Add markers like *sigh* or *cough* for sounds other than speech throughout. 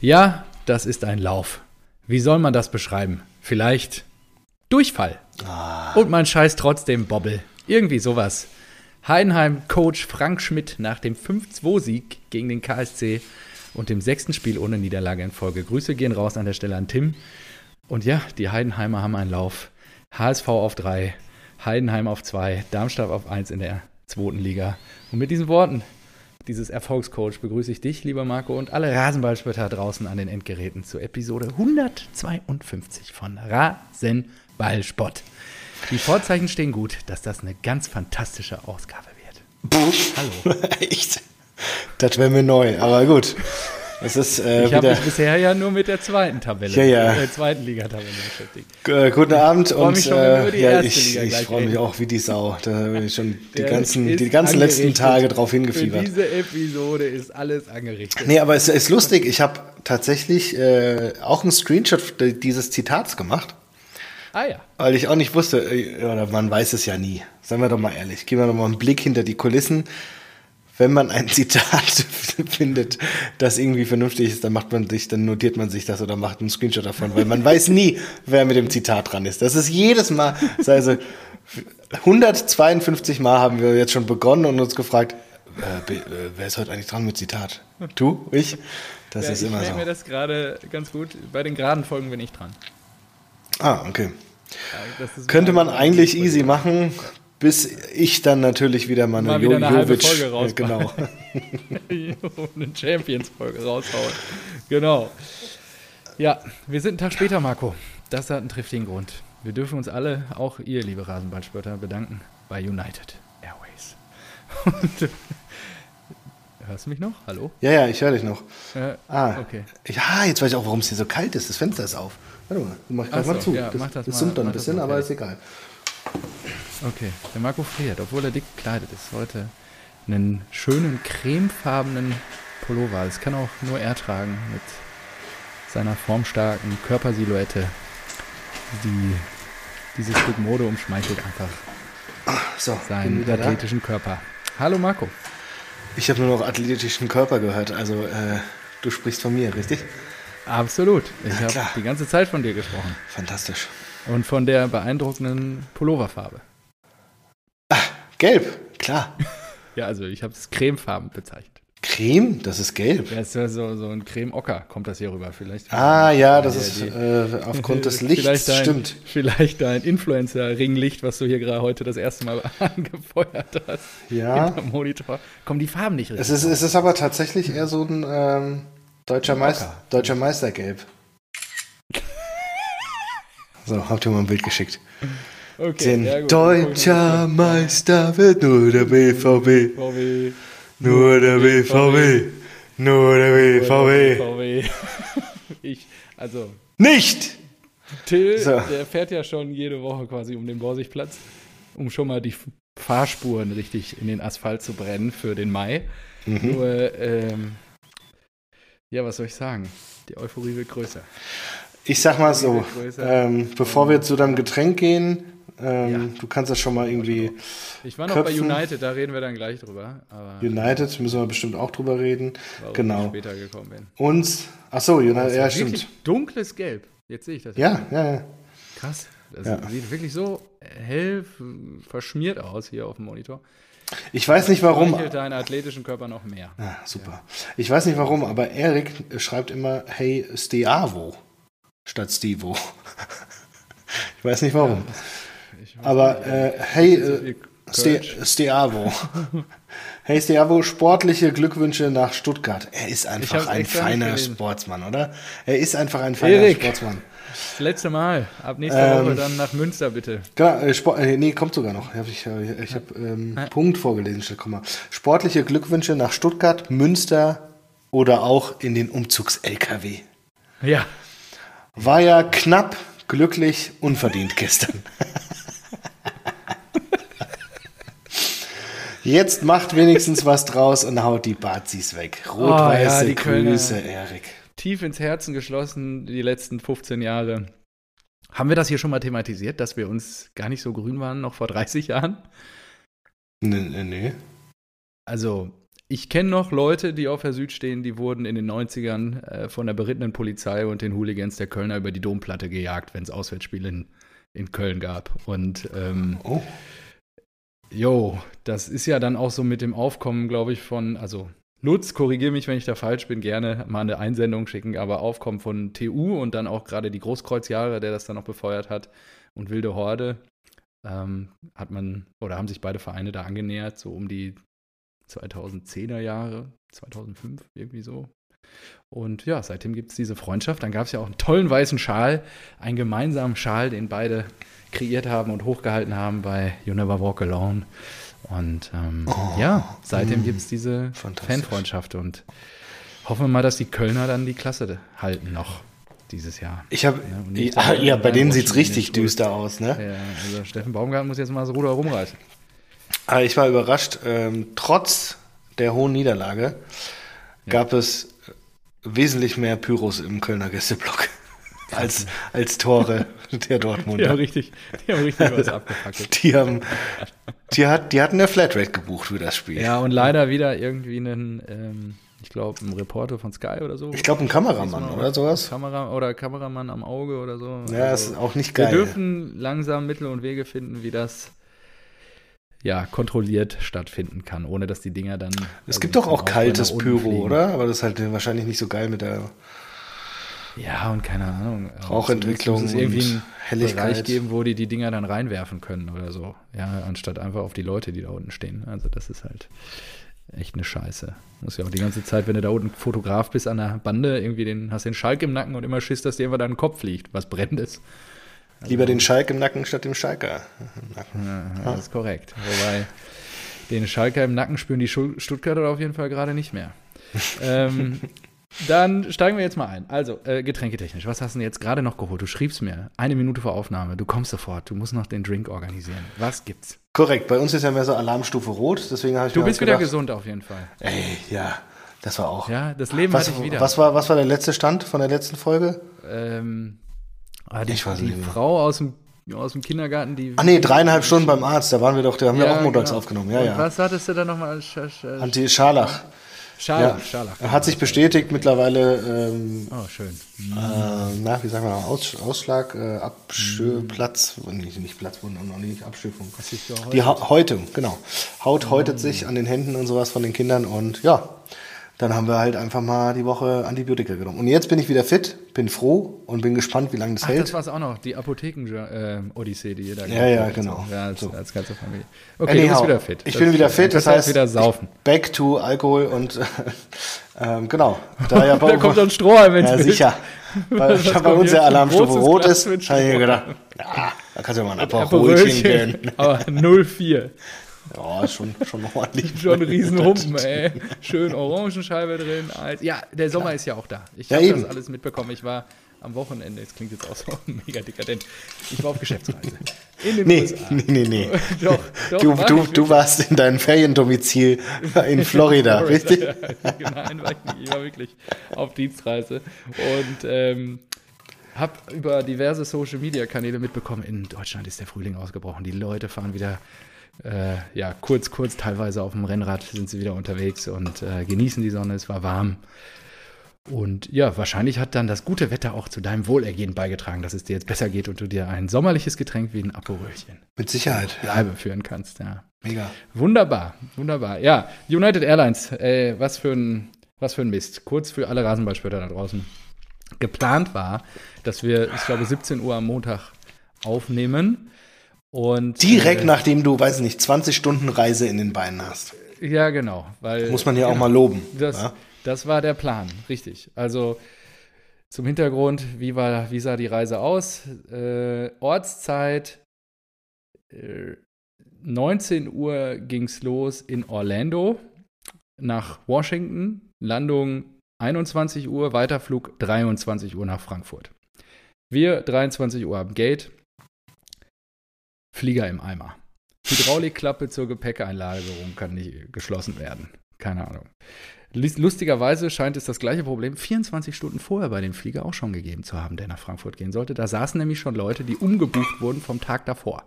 Ja, das ist ein Lauf. Wie soll man das beschreiben? Vielleicht Durchfall. Ah. Und man scheißt trotzdem Bobbel. Irgendwie sowas. Heidenheim-Coach Frank Schmidt nach dem 5-2-Sieg gegen den KSC und dem sechsten Spiel ohne Niederlage in Folge. Grüße gehen raus an der Stelle an Tim. Und ja, die Heidenheimer haben einen Lauf. HSV auf 3, Heidenheim auf 2, Darmstadt auf 1 in der zweiten Liga. Und mit diesen Worten dieses Erfolgscoach begrüße ich dich, lieber Marco, und alle Rasenballspötter draußen an den Endgeräten zur Episode 152 von Rasenballspott. Die Vorzeichen stehen gut, dass das eine ganz fantastische Ausgabe wird. Hallo. *laughs* Echt? Das wäre mir neu, aber gut. Es ist, äh, ich habe mich bisher ja nur mit der zweiten Tabelle, Ja, ja. der zweiten Liga-Tabelle beschäftigt. äh, guten Abend und mich schon, wir über die äh, ja, ich, ich freue mich auch wie die Sau. Da bin ich schon die ganzen, die ganzen letzten. Tage drauf Für hingefiebert. diese Episode ist alles angerichtet. Nee, aber es ist lustig. Ich habe tatsächlich äh, auch einen Screenshot dieses Zitats gemacht, Ah ja. weil ich auch nicht wusste, äh, oder man weiß es ja nie. Seien wir doch mal ehrlich. Geben wir doch mal einen Blick hinter die Kulissen. Wenn man ein *laughs* Zitat findet, das irgendwie vernünftig ist, dann macht man sich, dann notiert man sich das oder macht einen Screenshot davon, weil man weiß nie, wer mit dem Zitat dran ist. Das ist jedes Mal, also 152 Mal haben wir jetzt schon begonnen und uns gefragt, äh, äh, wer ist heute eigentlich dran mit Zitat? Du? Ich? Das ja ist ich immer merke mir so. das gerade ganz gut. Bei den geraden Folgen bin ich dran. Ah, okay. Ja, Könnte man eigentlich easy machen, bis ich dann natürlich wieder meine Mal wieder eine Jovic- Folge rausmachen. Genau. *laughs* eine Champions-Folge raushauen. Genau. Ja, wir sind einen Tag später, Marco. Das hat einen triftigen Grund. Wir dürfen uns alle, auch ihr, liebe Rasenballspötter, bedanken bei United Airways. Und, *laughs* hörst du mich noch? Hallo? Ja, ja, ich höre dich noch. Äh, Ah, okay. Ja, jetzt weiß ich auch, warum es hier so kalt ist. Das Fenster ist auf. Warte mal, mach ich gleich mal so, zu. ja, das mach das das mal- summt dann ein bisschen, mal aber ist egal. Okay, der Marco friert, obwohl er dick gekleidet ist. Heute einen schönen cremefarbenen Pullover. Das kann auch nur er tragen mit seiner formstarken Körpersilhouette. Die, dieses Stück Mode umschmeichelt einfach So, bin seinen wieder da. athletischen Körper. Hallo Marco. Ich habe nur noch athletischen Körper gehört. Also, äh, du sprichst von mir, richtig? Absolut. Ich habe die ganze Zeit von dir gesprochen. Fantastisch. Und von der beeindruckenden Pulloverfarbe. Gelb, klar. *laughs* Ja, also ich habe es cremefarben bezeichnet. Creme, das ist gelb. Ja, ist ja so, so ein Creme-Ocker kommt das hier rüber. Vielleicht. Ah, ja, das ist äh, aufgrund des *laughs* Lichts, Vielleicht dein, stimmt. Vielleicht dein Influencer-Ringlicht, was du hier gerade heute das erste Mal *laughs* angefeuert hast. Ja. Hinterm Monitor. Kommen die Farben nicht richtig. Es ist, es ist aber tatsächlich eher so ein ähm, deutscher, Meister, deutscher Meistergelb. So, habt ihr mal ein Bild geschickt. okay, Den ja gut. deutscher Meister wird nur der BVB. VW. Nur der BVB. Nur der BVB. VW. *laughs* Ich, also, Nicht! Till, So. der fährt ja schon jede Woche quasi um den Borsigplatz, um schon mal die Fahrspuren richtig in den Asphalt zu brennen für den Mai. Mhm. Nur, ähm, ja, was soll ich sagen? Die Euphorie wird größer. Ich sag mal so, ähm, bevor wir zu deinem Getränk gehen, ähm, Ja. du kannst das schon mal irgendwie. Ich war noch bei Köpfen. United, da reden wir dann gleich drüber. United müssen wir bestimmt auch drüber reden. warum genau. ich später gekommen bin. Uns. Ach so, United, ja, stimmt. dunkles Gelb. Jetzt sehe ich das. Ja, ja, ja. Krass. Das Ja. sieht wirklich so hell verschmiert aus hier auf dem Monitor. Ich weiß nicht warum. Streichelt deinen athletischen Körper noch mehr. Ah, super. Ich weiß nicht warum, aber Erik schreibt immer Hey Steavo statt Stevo. *laughs* ich weiß nicht warum. Ich weiß aber nicht, äh, hey so äh, Ste. Steavo. *laughs* hey Steavo, sportliche Glückwünsche nach Stuttgart. Er ist einfach ein feiner. Sportsmann, oder? Er ist einfach ein feiner Erik. Sportsmann. Das letzte Mal. Ab nächster Ähm, Woche dann nach Münster, bitte. Genau, äh, Sport, äh, nee, kommt sogar noch. Ich habe ich, ich hab, ähm, Ja. Punkt vorgelesen statt Komma. Sportliche Glückwünsche nach Stuttgart, Münster oder auch in den Umzugs-LKW. Ja. War ja knapp, glücklich, unverdient gestern. Jetzt macht wenigstens was draus und haut die Bazis weg. Rot-weiße Oh, ja. Grüße, Erik. Tief ins Herzen geschlossen, die letzten 15 Jahre. Haben wir das hier schon mal thematisiert, dass wir uns gar nicht so grün waren, noch vor 30 Jahren? Nee, nee. Also, ich kenne noch Leute, die auf der Süd stehen, die wurden in den 90ern äh, von der berittenen Polizei und den Hooligans der Kölner über die Domplatte gejagt, wenn es Auswärtsspiele in, in Köln gab. Und ähm, Oh. Jo, das ist ja dann auch so mit dem Aufkommen, glaube ich, von, also Lutz, korrigiere mich, wenn ich da falsch bin, gerne mal eine Einsendung schicken, aber Aufkommen von TU und dann auch gerade die Großkreuzjahre, der das dann noch befeuert hat, und Wilde Horde, ähm, hat man, oder haben sich beide Vereine da angenähert, so um die 2010er Jahre, 2005, irgendwie so. Und ja, seitdem gibt es diese Freundschaft. Dann gab es ja auch einen tollen weißen Schal, einen gemeinsamen Schal, den beide kreiert haben und hochgehalten haben bei You Never Walk Alone. Und ähm, Oh, ja, seitdem mm, gibt es diese fantastisch. Fanfreundschaft und hoffen wir mal, dass die Kölner dann die Klasse halten noch dieses Jahr. Ich habe, Ja, nicht ja, da ja, bei denen sieht es richtig düster aus, ne? Ja, also Steffen Baumgart muss jetzt mal das Ruder rumreißen. Aber ich war überrascht, ähm, trotz der hohen Niederlage gab es wesentlich mehr Pyros im Kölner Gästeblock *laughs* als, als Tore der Die haben Dortmunder. richtig, die haben richtig was *laughs* abgefackelt. Die, haben, die, hat, die hatten eine Flatrate gebucht für das Spiel. Ja, und leider wieder irgendwie einen, ähm, ich glaube, ein Reporter von Sky oder so. Ich glaube, ein Kameramann oder sowas. Kamera oder Kameramann am Auge oder so. Ja, Also, ist auch nicht wir geil. dürfen langsam Mittel und Wege finden, wie das ja kontrolliert stattfinden kann, ohne dass die Dinger dann. Es also gibt doch auch kaltes Pyro, fliegen. oder? Aber das ist halt wahrscheinlich nicht so geil mit der Ja, und keine Ahnung. Rauchentwicklung Es muss irgendwie einen Helligkeit. Bereich geben, wo die die Dinger dann reinwerfen können oder so. Ja, anstatt einfach auf die Leute, die da unten stehen. Also das ist halt echt eine Scheiße. Muss ja auch die ganze Zeit, wenn du da unten Fotograf bist an der Bande, irgendwie den, hast den Schalk im Nacken und immer Schiss, dass dir einfach dein Kopf fliegt, was brennt ist. Lieber den Schalk im Nacken statt dem Schalker. im Nacken. Ja, das ist korrekt. Wobei den Schalker im Nacken spüren die Stuttgarter auf jeden Fall gerade nicht mehr. ähm, *laughs* dann steigen wir jetzt mal ein. Also, äh, getränketechnisch, was hast du denn jetzt gerade noch geholt? Du schriebst mir, eine Minute vor Aufnahme, du kommst sofort, du musst noch den Drink organisieren. Was gibt's? Korrekt, bei uns ist ja mehr so Alarmstufe Rot, deswegen habe ich Du bist halt wieder gedacht, gesund auf jeden Fall. Ey, ja, das war auch. Ja, das Leben was, hatte ich wieder. was, war, was war der letzte Stand von der letzten Folge? Ähm, ah, die Ich weiß die nicht. Frau aus dem, aus dem Kindergarten, die. Ah nee, dreieinhalb Stunden beim Arzt, da waren wir doch, da haben wir auch montags genau. aufgenommen. Ja, Und ja. Was hattest du da nochmal? Sch Sch Anti-Scharlach. Scharlach, Ja. Scharlach. Hat sich bestätigt mittlerweile, ähm, Oh, schön. äh, na, wie sagen wir, Aus, Ausschlag, äh, Abschö Platz, nicht, nicht Platzwunde, noch nicht Abschürfung. Die ha Häutung, genau. Haut häutet sich an den Händen und sowas von den Kindern und ja, dann haben wir halt einfach mal die Woche Antibiotika genommen. Und jetzt bin ich wieder fit, bin froh und bin gespannt, wie lange das Ach, hält. das war es auch noch, die Apotheken-Odyssee, die ihr da Ja, ja, genau. Ja, als, So. als ganze Familie. Okay, du bist Anyhow, wieder fit. Ich Das bin wieder fit, das heißt, wieder saufen. Back to Alkohol und *laughs* ähm, genau. Da, ja *laughs* Da kommt dann Strohhalm ins Ja, sicher. Weil, *laughs* bei uns der Ein Alarmstufe rot ist, habe ich mir gedacht, ja, da kannst du mal ein Aperolchen, gönnen. aber 0,4. Ja, schon, schon ordentlich. *laughs* Schon ein Riesenhumpen, ey. Schön Orangenscheibe drin. Alt- Ja, der Sommer ist ja auch da. Ich Ja, habe das alles mitbekommen. Ich war am Wochenende, jetzt klingt jetzt auch so *laughs* mega dekadent, ich war auf Geschäftsreise. In den Nee, USA. nee, nee, nee. *laughs* Doch, doch, Du, du, du warst in deinem Feriendomizil in Florida, richtig? Nein, war ich, nicht. ich war wirklich auf Dienstreise und ähm, habe über diverse Social Media Kanäle mitbekommen, in Deutschland ist der Frühling ausgebrochen. Die Leute fahren wieder, äh, ja, kurz, kurz teilweise auf dem Rennrad sind sie wieder unterwegs und äh, genießen die Sonne. Es war warm. Und ja, wahrscheinlich hat dann das gute Wetter auch zu deinem Wohlergehen beigetragen, dass es dir jetzt besser geht und du dir ein sommerliches Getränk wie ein Aperölchen Mit Sicherheit. Bleibe führen kannst, ja. Mega. Wunderbar, wunderbar. Ja, United Airlines, äh, was, für ein, was für ein Mist. Kurz für alle Rasenballspötter da draußen. Geplant war, dass wir, ich glaube, 17 Uhr am Montag aufnehmen. Und, Direkt äh, nachdem du, weiß ich nicht, 20 Stunden Reise in den Beinen hast. Ja, genau. Weil, Muss man ja auch genau, mal loben. Das, ja? das war der Plan, richtig. Also zum Hintergrund, wie, war, wie sah die Reise aus? Äh, Ortszeit, äh, 19 Uhr ging es los in Orlando nach Washington. Landung 21 Uhr, Weiterflug 23 Uhr nach Frankfurt. Wir 23 Uhr am Gate, Flieger im Eimer. Hydraulikklappe zur Gepäckeinlagerung kann nicht geschlossen werden. Keine Ahnung. Lus- Lustigerweise scheint es das gleiche Problem 24 Stunden vorher bei dem Flieger auch schon gegeben zu haben, der nach Frankfurt gehen sollte. Da saßen nämlich schon Leute, die umgebucht wurden vom Tag davor.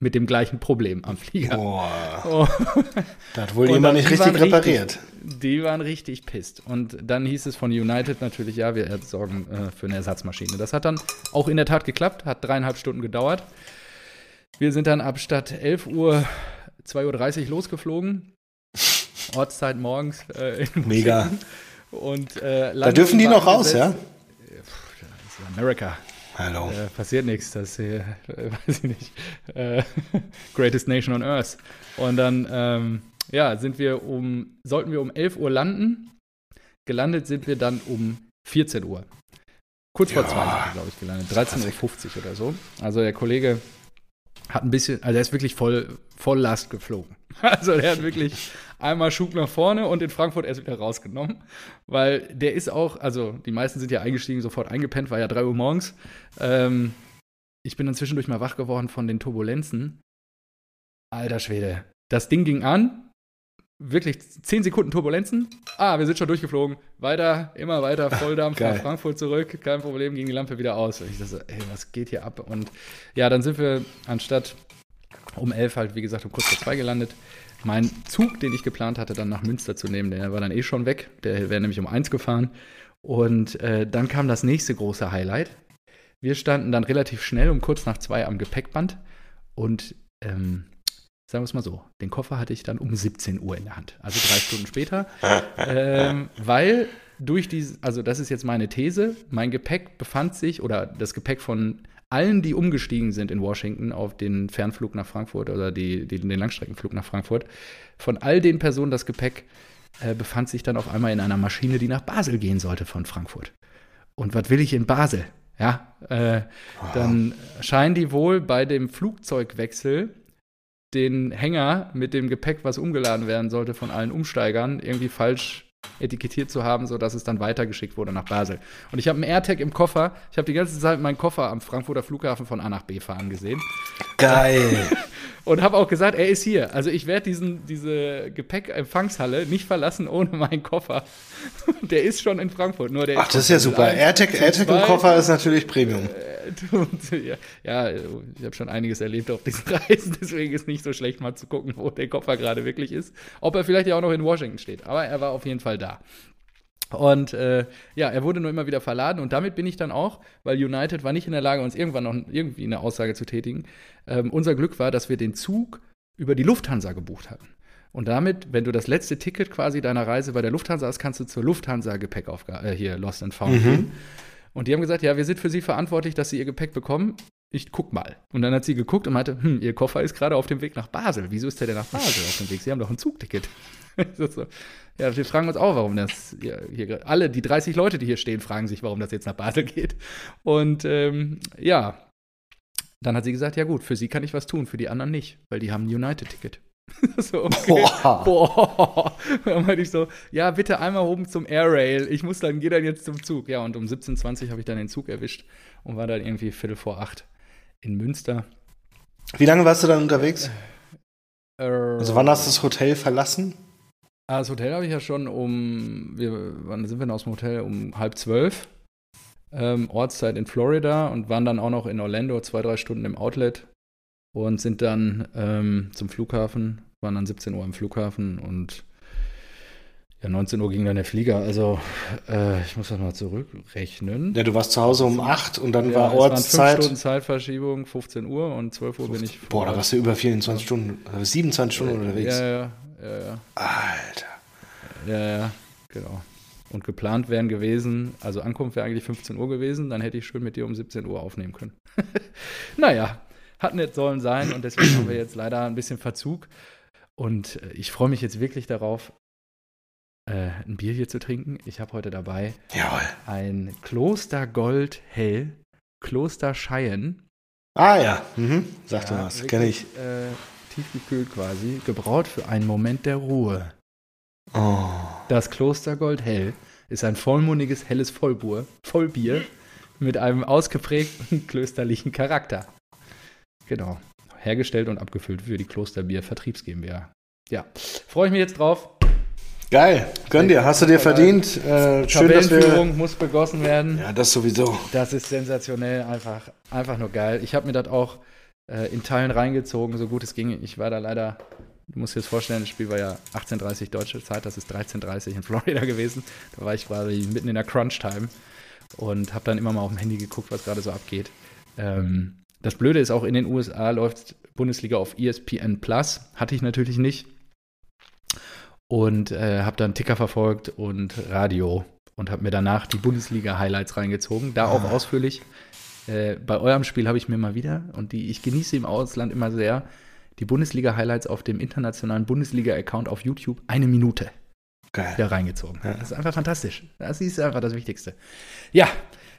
mit dem gleichen Problem am Flieger. Boah. Oh. Da hat wohl jemand nicht richtig repariert. Die waren richtig pisst. Und dann hieß es von United natürlich, ja, wir sorgen äh, für eine Ersatzmaschine. Das hat dann auch in der Tat geklappt, hat dreieinhalb Stunden gedauert. Wir sind dann ab statt 11 Uhr 2.30 Uhr losgeflogen. Ortszeit morgens. Äh, Mega. Und, äh, Da dürfen die noch raus, ja? angesetzt. Das ist America. Hallo. Äh, passiert nichts, das ist, äh, *laughs* weiß ich nicht, äh, *laughs* greatest nation on earth. Und dann, ähm, ja, sind wir um, sollten wir um 11 Uhr landen. Gelandet sind wir dann um 14 Uhr. Kurz vor Ja. zwei sind wir, glaube ich, gelandet. 13.50 Uhr oder so. Also der Kollege hat ein bisschen, also er ist wirklich voll, voll Last geflogen. *laughs* Also der hat wirklich einmal Schub nach vorne und in Frankfurt erst wieder rausgenommen. Weil der ist auch, also die meisten sind ja eingestiegen, sofort eingepennt, war ja 3 Uhr morgens. Ähm, ich bin dann zwischendurch mal wach geworden von den Turbulenzen. Alter Schwede. Das Ding ging an. Wirklich 10 Sekunden Turbulenzen. Ah, wir sind schon durchgeflogen. Weiter, immer weiter, Volldampf nach Frankfurt zurück. Kein Problem, ging die Lampe wieder aus. Und ich dachte, ey, was geht hier ab? Und ja, dann sind wir anstatt um 11 halt, wie gesagt, um kurz vor zwei gelandet. Mein Zug, den ich geplant hatte, dann nach Münster zu nehmen, der war dann eh schon weg. Der wäre nämlich um eins gefahren. Und äh, dann kam das nächste große Highlight. Wir standen dann relativ schnell um kurz nach zwei am Gepäckband und ähm, sagen wir es mal so, den Koffer hatte ich dann um 17 Uhr in der Hand, also drei Stunden später, *laughs* ähm, weil durch diese, also das ist jetzt meine These, mein Gepäck befand sich oder das Gepäck von allen, die umgestiegen sind in Washington auf den Fernflug nach Frankfurt oder die, die, den Langstreckenflug nach Frankfurt, von all den Personen das Gepäck äh, befand sich dann auf einmal in einer Maschine, die nach Basel gehen sollte von Frankfurt. Und was will ich in Basel? Ja, äh, dann scheinen die wohl bei dem Flugzeugwechsel den Hänger mit dem Gepäck, was umgeladen werden sollte von allen Umsteigern, irgendwie falsch etikettiert zu haben, sodass es dann weitergeschickt wurde nach Basel. Und ich habe einen AirTag im Koffer. Ich habe die ganze Zeit meinen Koffer am Frankfurter Flughafen von A nach B fahren gesehen Geil. *laughs* und habe auch gesagt, er ist hier. Also ich werde diesen diese Gepäckempfangshalle nicht verlassen ohne meinen Koffer. *laughs* Der ist schon in Frankfurt. Nur der Ach, das ist ja super. AirTag, AirTag im. Koffer ist natürlich Premium. *laughs* Ja, ich habe schon einiges erlebt auf diesen *laughs* Reisen, deswegen ist nicht so schlecht mal zu gucken, wo der Koffer gerade wirklich ist. Ob er vielleicht ja auch noch in Washington steht, aber er war auf jeden Fall da. Und äh, ja, er wurde nur immer wieder verladen und damit bin ich dann auch, weil United war nicht in der Lage, uns irgendwann noch irgendwie eine Aussage zu tätigen. Ähm, unser Glück war, dass wir den Zug über die Lufthansa gebucht hatten. Und damit, wenn du das letzte Ticket quasi deiner Reise bei der Lufthansa hast, kannst du zur Lufthansa Gepäckaufgabe, äh, hier Lost and Found gehen. Und die haben gesagt, ja, wir sind für sie verantwortlich, dass sie ihr Gepäck bekommen. Ich guck mal. Und dann hat sie geguckt und meinte, hm, ihr Koffer ist gerade auf dem Weg nach Basel. Wieso ist der denn nach Basel auf dem Weg? Sie haben doch ein Zugticket. *laughs* So, so. Ja, wir fragen uns auch, warum das ja, hier alle, die 30 Leute, die hier stehen, fragen sich, warum das jetzt nach Basel geht. Und ähm, ja, dann hat sie gesagt, ja gut, für sie kann ich was tun, für die anderen nicht, weil die haben ein United-Ticket. *laughs* so, okay. Boah. Boah. *laughs* Dann meinte ich so, ja, bitte einmal oben zum Air Rail. Ich muss dann, gehe dann jetzt zum Zug. Ja, und um 17.20 Uhr habe ich dann den Zug erwischt und war dann irgendwie Viertel vor acht in Münster. Wie lange warst du dann unterwegs? Also Also wann hast du das Hotel verlassen? Ah, das Hotel habe ich ja schon um, wir, wann sind wir denn aus dem Hotel? Um halb zwölf. Ähm, Ortszeit in Florida und waren dann auch noch in Orlando, zwei, drei Stunden im Outlet und sind dann ähm, zum Flughafen, waren dann 17 Uhr am Flughafen und ja, 19 Uhr ging dann der Flieger. Also, äh, ich muss das mal zurückrechnen. Ja, du warst zu Hause um 8 und dann Ja, war Ortszeit. Stunden Zeitverschiebung, 15 Uhr und 12 Uhr bin ich. Boah, da warst du über 24 Stunden, äh, 27 Stunden unterwegs. Ja, ja, ja, ja. Alter. Ja, ja, genau. Und geplant wären gewesen, also Ankunft wäre eigentlich 15 Uhr gewesen, dann hätte ich schön mit dir um 17 Uhr aufnehmen können. *laughs* naja, hat nicht sollen sein und deswegen haben wir jetzt leider ein bisschen Verzug. Und äh, ich freue mich jetzt wirklich darauf, äh, ein Bier hier zu trinken. Ich habe heute dabei Jawohl. ein Kloster Gold Hell, Kloster Scheien. Ah ja, mhm. sag du Ja, was, wirklich, kenne ich. Äh, tiefgekühlt quasi, gebraut für einen Moment der Ruhe. Oh. Das Klostergold Hell ist ein vollmundiges, helles Vollbier, Vollbier mit einem ausgeprägten klösterlichen Charakter. Genau. Hergestellt und abgefüllt für die Klosterbier Vertriebs GmbH. Ja, freue ich mich jetzt drauf. Geil, gönn dir, hast du dir verdient. Äh, schön, dass wir. Muss begossen werden. Ja, das sowieso. Das ist sensationell, einfach, einfach nur geil. Ich habe mir das auch äh, in Teilen reingezogen, so gut es ging. Ich war da leider, du musst dir das vorstellen, das Spiel war ja 18.30 deutsche Zeit, das ist 13.30 in *laughs* Florida gewesen. Da war ich quasi mitten in der Crunch-Time und habe dann immer mal auf dem Handy geguckt, was gerade so abgeht. Ähm, das Blöde ist auch, in den USA läuft Bundesliga auf ESPN Plus. Hatte ich natürlich nicht. Und äh, habe dann Ticker verfolgt und Radio und habe mir danach die Bundesliga-Highlights reingezogen. Da auch ah. ausführlich. Äh, bei eurem Spiel habe ich mir mal wieder, und die ich genieße im Ausland immer sehr, die Bundesliga-Highlights auf dem internationalen Bundesliga-Account auf YouTube eine Minute Geil. wieder reingezogen. Ja. Das ist einfach fantastisch. Das ist einfach das Wichtigste. Ja,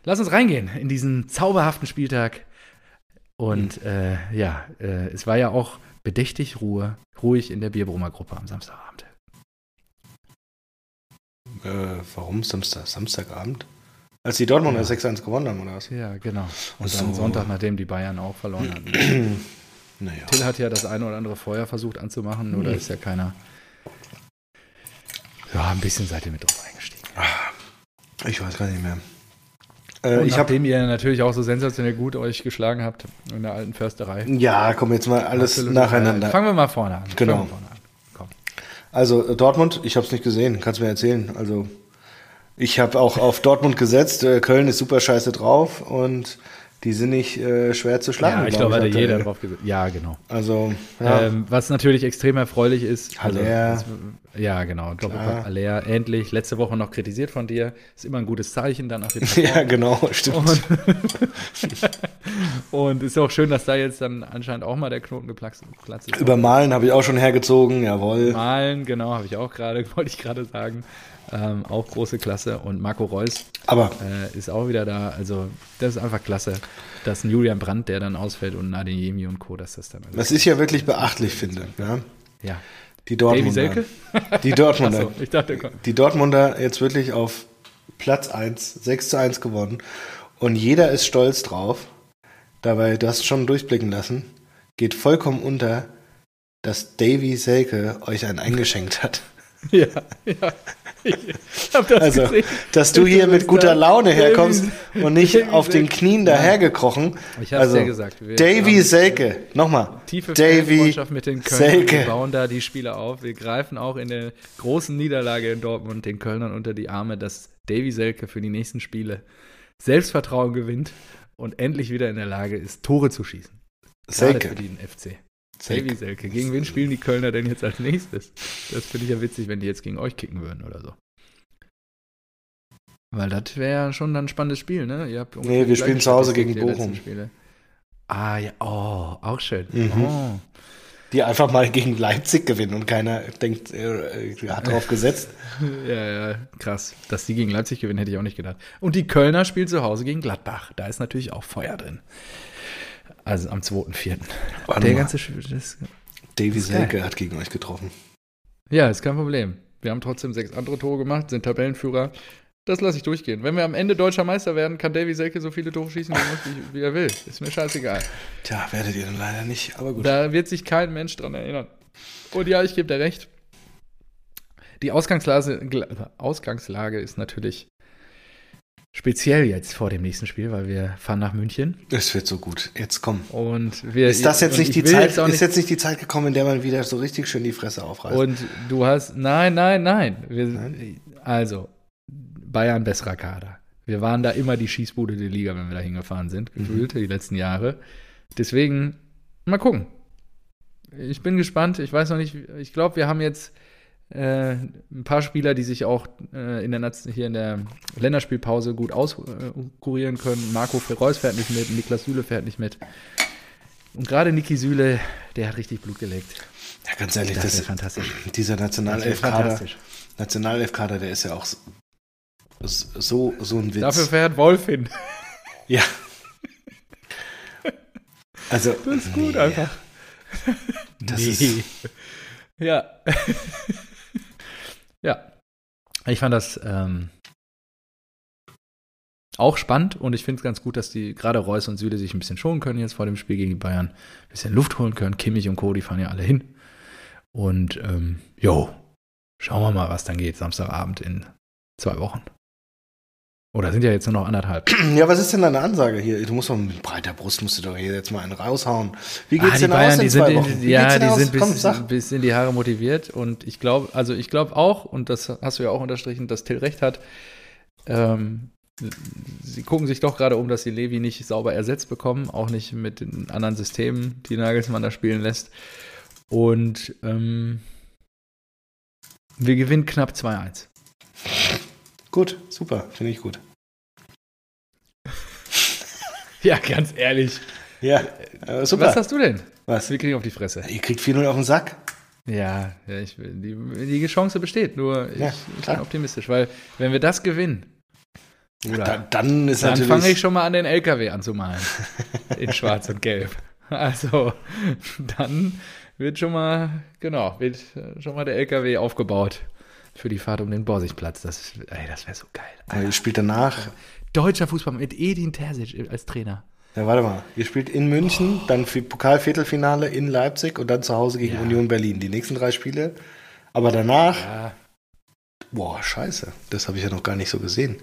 lass uns reingehen in diesen zauberhaften Spieltag und mhm. äh, ja, äh, es war ja auch bedächtig Ruhe, ruhig in der Bierbrummer-Gruppe am Samstagabend. Äh, warum Samstag, Samstagabend? Als die Dortmunder ja. 6-1 gewonnen haben, oder was? Ja, genau. Und so. dann Sonntag, nachdem die Bayern auch verloren hatten. *clears throat* naja. Till hat ja das eine oder andere Feuer versucht anzumachen, nur mhm. da ist ja keiner. Ja, ein bisschen seid ihr mit drauf eingestiegen. Ah, ich weiß gar nicht mehr. Äh, ich nachdem ihr natürlich auch so sensationell gut euch geschlagen habt in der alten Försterei. Ja, komm jetzt mal alles nacheinander. Fangen wir mal vorne an. Genau. Vorne an. Also äh, Dortmund, ich habe es nicht gesehen, kannst mir erzählen. Also ich habe auch auf Dortmund gesetzt. Äh, Köln ist super scheiße drauf und die sind nicht äh, schwer zu schlagen. Ja, ich glaube, glaub, hat jeder drauf gesetzt. Ja, genau. Also, ja. Ähm, was natürlich extrem erfreulich ist. Also, Haller. ja, genau. Doppelpack Aller. Endlich. Letzte Woche noch kritisiert von dir. Ist immer ein gutes Zeichen wieder. *laughs* ja, genau. Stimmt. Und, *laughs* und, ist auch schön, dass da jetzt dann anscheinend auch mal der Knoten geplatzt ist. Über Malen habe ich auch schon hergezogen. Jawohl. Malen, genau, habe ich auch gerade, *laughs* wollte ich gerade sagen. Ähm, auch große Klasse. Und Marco Reus Aber, äh, ist auch wieder da. Also, das ist einfach klasse. Dass ein Julian Brandt, der dann ausfällt und Nadine Jemi und Co., dass das dann. Das ist ja wirklich beachtlich, finde ich. Ja. ja. Die Dortmunder. Selke? Die Dortmunder. *laughs* so, ich dachte, komm. Die Dortmunder jetzt wirklich auf Platz 1, 6 zu 1 gewonnen. Und jeder ist stolz drauf. Dabei, du hast schon durchblicken lassen, geht vollkommen unter, dass Davy Selke euch einen eingeschenkt hat. *laughs* Ja, ja. Ich hab das also, gesehen. dass du hier mit guter Laune herkommst und nicht Davy auf den Knien dahergekrochen. Ich hab's also, ja gesagt. Davy Selke, nochmal. Tiefe Davy mit den Kölnern. Selke. Wir bauen da die Spiele auf. Wir greifen auch in der großen Niederlage in Dortmund den Kölnern unter die Arme, dass Davy Selke für die nächsten Spiele Selbstvertrauen gewinnt und endlich wieder in der Lage ist, Tore zu schießen. Selke. für den FC. Selke. Selke. Gegen wen spielen die Kölner denn jetzt als nächstes? Das finde ich ja witzig, wenn die jetzt gegen euch kicken würden oder so. Weil das wäre schon dann ein spannendes Spiel, ne? Ihr habt nee, wir spielen zu Hause gegen Bochum. Ah, ja, oh, auch schön. Mhm. Oh. Die einfach mal gegen Leipzig gewinnen und keiner denkt, er hat drauf gesetzt. *laughs* ja, ja, krass. Dass die gegen Leipzig gewinnen, hätte ich auch nicht gedacht. Und die Kölner spielen zu Hause gegen Gladbach. Da ist natürlich auch Feuer drin. Also am 2.4. Der ganze das, Davy Selke hat gegen euch getroffen. Ja, ist kein Problem. Wir haben trotzdem sechs andere Tore gemacht, sind Tabellenführer. Das lasse ich durchgehen. Wenn wir am Ende deutscher Meister werden, kann Davy Selke so viele Tore schießen, wie, wie er will. Ist mir scheißegal. Tja, werdet ihr dann leider nicht, aber gut. Da wird sich kein Mensch dran erinnern. Und ja, ich gebe dir recht. Die Ausgangslage, Ausgangslage ist natürlich Speziell jetzt vor dem nächsten Spiel, weil wir fahren nach München. Es wird so gut. Jetzt komm. Und wir, ist das jetzt nicht die Zeit? Jetzt ist jetzt nicht die Zeit gekommen, in der man wieder so richtig schön die Fresse aufreißt? Und du hast, nein, nein, nein. Wir, nein? Also Bayern besserer Kader. Wir waren da immer die Schießbude der Liga, wenn wir da hingefahren sind, mhm. gefühlt mhm. die letzten Jahre. Deswegen mal gucken. Ich bin gespannt. Ich weiß noch nicht. Ich glaube, wir haben jetzt äh, ein paar Spieler, die sich auch äh, in der, hier in der Länderspielpause gut auskurieren können. Marco Reus fährt nicht mit, Niklas Süle fährt nicht mit. Und gerade Niki Süle, der hat richtig Blut gelegt. Ja, ganz ehrlich, das, das ist fantastisch. Dieser Nationalelf-Kader, Nationalelf-Kader, der ist ja auch so, so ein Witz. Dafür fährt Wolf hin. *laughs* Ja. Also, das ist gut nee. einfach. Das nee. ist. Ja. *laughs* Ja. Ich fand das ähm, auch spannend und ich finde es ganz gut, dass die gerade Reus und Süle sich ein bisschen schonen können jetzt vor dem Spiel gegen die Bayern. Ein bisschen Luft holen können. Kimmich und Co., die fahren ja alle hin. Und ähm, jo, schauen wir mal, was dann geht Samstagabend in zwei Wochen. Oder sind ja jetzt nur noch anderthalb. *clears throat* Ja, was ist denn deine Ansage hier? Du musst mal mit breiter Brust musst du doch hier jetzt mal einen raushauen. Wie geht's Ah, denn Bayern, aus in die zwei sind, Wochen? Ja, die aus? sind bis, Komm, bis in die Haare motiviert und ich glaube, also ich glaube auch, und das hast du ja auch unterstrichen, dass Till recht hat, ähm, sie gucken sich doch gerade um, dass sie Levi nicht sauber ersetzt bekommen, auch nicht mit den anderen Systemen, die Nagelsmann da spielen lässt. Und ähm, wir gewinnen knapp 2-1. Gut, super, finde ich gut. *laughs* Ja, ganz ehrlich. Ja, äh, super. Was hast du denn? Was? Wir kriegen auf die Fresse. Ihr kriegt 4-0 auf den Sack. Ja, ja ich, die, die Chance besteht, nur ich, Ja, ich bin optimistisch, weil wenn wir das gewinnen, Bruder, Da, dann ist dann natürlich. fange ich schon mal an, den LKW anzumalen. *laughs* In schwarz und gelb. Also, dann wird schon mal, genau, wird schon mal der LKW aufgebaut für die Fahrt um den Borsigplatz. Das, ey, das wäre so geil. Ja, ihr spielt danach. Deutscher Fußball mit Edin Terzic als Trainer. Ja, warte mal. Ihr spielt in München, dann für Pokalviertelfinale in Leipzig und dann zu Hause gegen Ja. Union Berlin. Die nächsten drei Spiele. Aber danach, Ja, boah, scheiße. Das habe ich ja noch gar nicht so gesehen.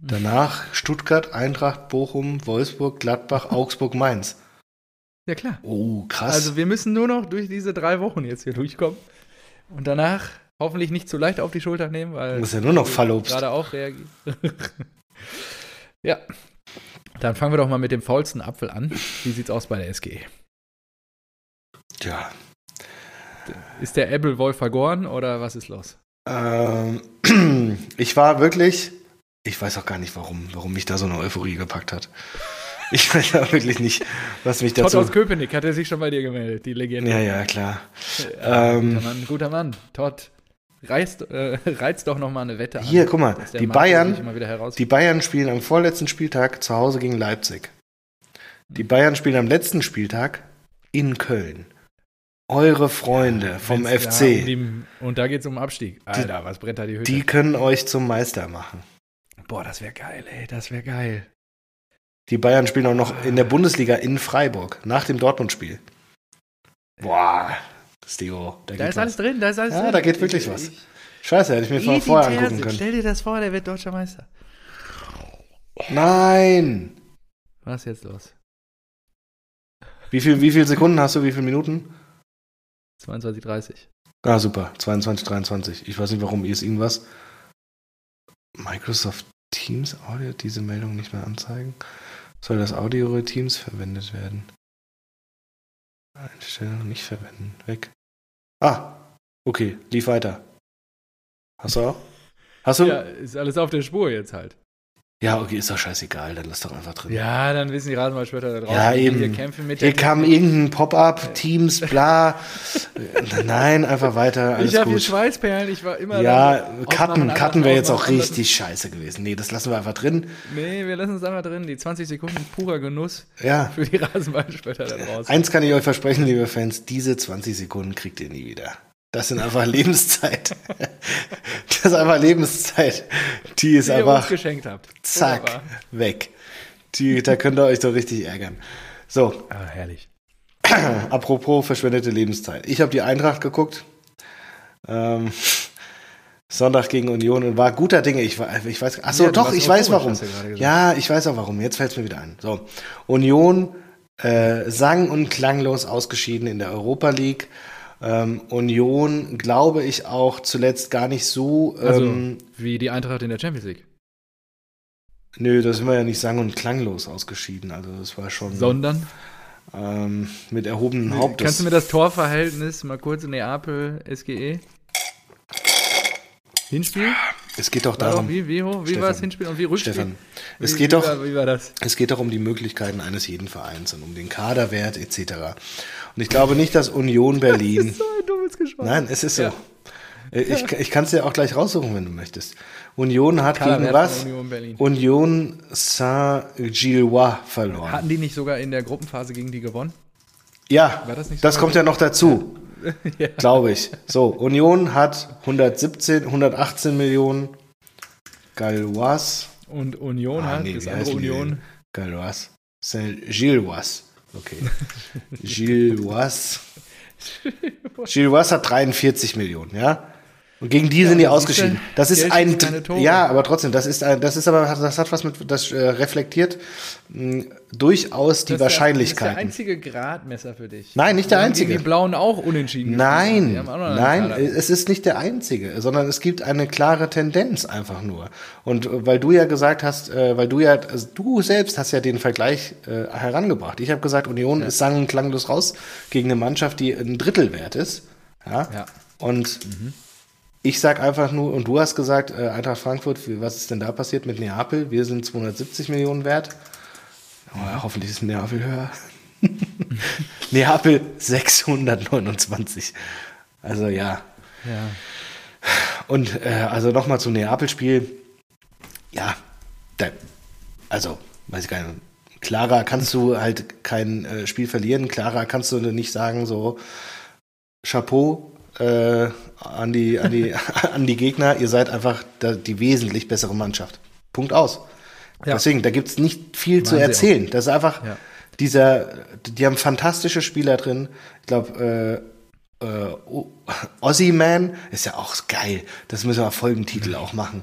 Danach Stuttgart, Eintracht, Bochum, Wolfsburg, Gladbach, *laughs* Augsburg, Mainz. ja klar. Oh, krass. Also wir müssen nur noch durch diese drei Wochen jetzt hier durchkommen. Und danach hoffentlich nicht zu leicht auf die Schulter nehmen, weil Du musst ja nur noch Fallobst. gerade auch reagieren. *laughs* ja. Dann fangen wir doch mal mit dem faulsten Apfel an. Wie sieht's aus bei der SGE? ja. Ist der Ebbelwolf vergoren oder was ist los? Ähm, *clears throat* ich war wirklich, ich weiß auch gar nicht, warum, warum mich da so eine Euphorie gepackt hat. Ich weiß auch wirklich nicht, was mich Todd dazu. aus Köpenick hat er sich schon bei dir gemeldet, die Legende. Ja, ja, klar. Ja, ähm, guter Mann, guter Mann. Todd, reizt, äh, *laughs* reizt doch noch mal eine Wette an. Hier, guck mal, die Bayern, die Bayern spielen am vorletzten Spieltag zu Hause gegen Leipzig. Die Bayern spielen am letzten Spieltag in Köln. Eure Freunde vom Wenn's- FC, Ja, um die, und da geht's um Abstieg. Alter, was brennt da die Hütte? die können euch zum Meister machen. Boah, das wäre geil, ey, das wäre geil. Die Bayern spielen auch noch in der Bundesliga in Freiburg, nach dem Dortmund-Spiel. Boah, Stego, da, Da ist alles was. drin, da ist alles Ja, drin. da geht wirklich Ich- was. Scheiße, hätte ich mir Edin vorher Terzic, angucken können. Stell dir das vor, der wird deutscher Meister. Nein! Was ist jetzt los? Wie viel, wie viele Sekunden hast du, wie viele Minuten? 22, 30. Ah, super. 22, 23. Ich weiß nicht, warum ist irgendwas. Microsoft Teams Audio diese Meldung nicht mehr anzeigen? Soll das Audio Teams verwendet werden? Einstellung nicht verwenden. Weg. Ah, okay. Lief weiter. Hast du auch? Hast du? Ja, ist alles auf der Spur jetzt halt. Ja, okay, ist doch scheißegal. Dann lass doch einfach drin. Ja, dann wissen die Rasenballspötter da draußen, Ja, eben. hier kämpfen mit Hier kam irgendein Pop-up, Teams, bla. *laughs* Nein, einfach weiter. Alles Ich habe hier. Schweißperlen, ich war immer Ja, Cutten, Cutten wäre jetzt auch richtig scheiße gewesen. Nee, das lassen wir einfach drin. Nee, wir lassen es einfach drin. Die 20 Sekunden purer Genuss Ja, für die Rasenballspötter da draußen. eins kann ich euch versprechen, liebe Fans, diese 20 Sekunden kriegt ihr nie wieder. Das sind einfach *laughs* Lebenszeit. Das ist einfach Lebenszeit. Die ist die einfach geschenkt habt. zack, Wunderbar. weg. Die, da könnt ihr euch doch richtig ärgern. So, Ah, herrlich. *clears throat* apropos verschwendete Lebenszeit. Ich habe die Eintracht geguckt. Ähm, Sonntag gegen Union und war guter Dinge. Ich, ich weiß, ach so, Ja, doch, ich weiß warum. Ja, ich weiß auch warum. Jetzt fällt es mir wieder ein. So, Union äh, sang und klanglos ausgeschieden in der Europa League. Ähm, Union, glaube ich, auch zuletzt gar nicht so. Ähm, Also, wie die Eintracht in der Champions League. nö, da sind wir ja nicht sang und klanglos ausgeschieden. Also das war schon Sondern, ähm, mit erhobenem Haupt. kannst du mir das Torverhältnis mal kurz in Neapel, SGE? Hinspiel? Es geht doch darum, wie wie, hoch, wie Stefan, war das Hinspiel und wie Rückspiel? Stefan, Wie, es geht wie doch, War, wie war das? Es geht doch um die Möglichkeiten eines jeden Vereins und um den Kaderwert etc. Und ich glaube nicht, dass Union *laughs* Berlin. Das ist so ein dummes Geschmack. Nein, es ist so. Ja. Äh, Ich, ich kann es dir auch gleich raussuchen, wenn du möchtest. Union hat Kaderwert gegen was? Union Berlin. Union Saint-Gillois verloren. Hatten die nicht sogar in der Gruppenphase gegen die gewonnen? Ja, War das nicht das kommt ja noch dazu, ja. *laughs* glaube ich. So, Union hat 117, 118 Millionen. Galois. Und Union Ah, hat, nee, das andere Union. Galois. Saint-Gillois. Okay. *laughs* Gillois. Gillois hat 43 Millionen, ja? Und gegen die sind die ausgeschieden. Das ist ein, ja, aber trotzdem, das ist ein, das ist aber, das hat was mit, das äh, reflektiert mh, durchaus die der- Das ist der einzige Gradmesser für dich. Nein, nicht der einzige. Die Blauen auch unentschieden. Nein, auch nein, es ist nicht der einzige, sondern es gibt eine klare Tendenz einfach nur. Und äh, weil du ja gesagt hast, äh, weil du ja, also du selbst hast ja den Vergleich äh, herangebracht. Ich habe gesagt, Union ist sang- und klanglos raus gegen eine Mannschaft, die ein Drittel wert ist. Ja. Ja. Und ich sag einfach nur, und du hast gesagt, äh, Eintracht Frankfurt, was ist denn da passiert mit Neapel? Wir sind 270 Millionen wert. Oh, hoffentlich ist Neapel höher. *laughs* Neapel 629. Also ja. Ja. Und äh, also nochmal zum Neapel-Spiel. Ja, da, also, weiß ich gar nicht. Klarer kannst du halt kein äh, Spiel verlieren. Klarer kannst du nicht sagen, so Chapeau äh, an, die, an, die, *laughs* an die Gegner. Ihr seid einfach die wesentlich bessere Mannschaft. Punkt aus. Ja. Deswegen, da gibt es nicht viel zu Waren sie erzählen. Das ist einfach Ja. dieser, die haben fantastische Spieler drin. Ich glaube, äh, äh, Ozzy Man ist ja auch geil. Das müssen wir Folgentitel auch machen.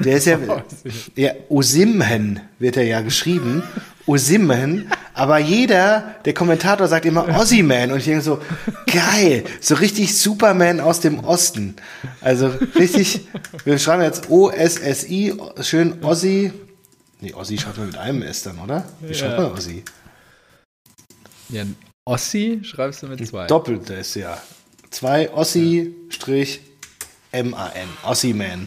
Der ist ja, *laughs* ja Osimhen wird er ja geschrieben. Osimhen. Aber jeder, der Kommentator sagt immer Ozzy-Man. Und ich denke so, geil. So richtig Superman aus dem Osten. Also richtig, wir schreiben jetzt O-S-S-I, schön Ozzy. Nee, Ozzy schreibt man mit einem S dann, oder? Wie schreibt man Ozzy? ja. Ossi schreibst du mit zwei. Doppelt ist ja. Zwei Ossi-M-A-N. Ossi-Man.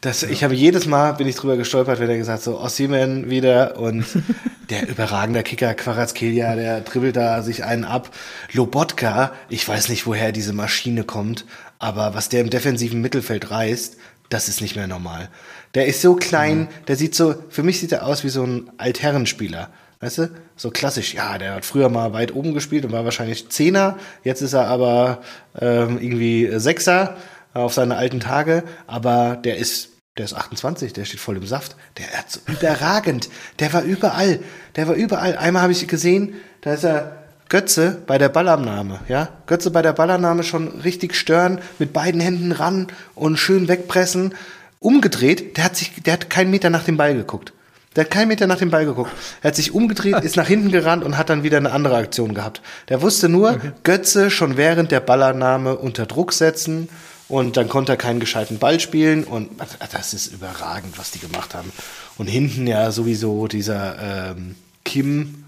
Das, Ich habe jedes Mal, bin ich drüber gestolpert, wenn er gesagt so, Ossi-Man wieder und *laughs* der überragende Kicker Quarazkelia, der dribbelt da sich einen ab. Lobotka, ich weiß nicht, woher diese Maschine kommt, aber was der im defensiven Mittelfeld reißt, das ist nicht mehr normal. Der ist so klein, der sieht so, für mich sieht er aus wie so ein Altherrenspieler. Weißt du? So klassisch, ja, der hat früher mal weit oben gespielt und war wahrscheinlich Zehner. Jetzt ist er aber ähm, irgendwie Sechser auf seine alten Tage. Aber der ist, der ist 28, der steht voll im Saft. Der hat so überragend. Der war überall. Der war überall. Einmal habe ich gesehen, da ist er Götze bei der Ballannahme, ja? Götze bei der Ballannahme schon richtig stören, mit beiden Händen ran und schön wegpressen. Umgedreht, der hat sich, der hat keinen Meter nach dem Ball geguckt. Der hat keinen Meter nach dem Ball geguckt. Er hat sich umgedreht, *laughs* ist nach hinten gerannt und hat dann wieder eine andere Aktion gehabt. Der wusste nur, Götze schon während der Ballannahme unter Druck setzen und dann konnte er keinen gescheiten Ball spielen und das ist überragend, was die gemacht haben. Und hinten ja sowieso dieser ähm, Kim,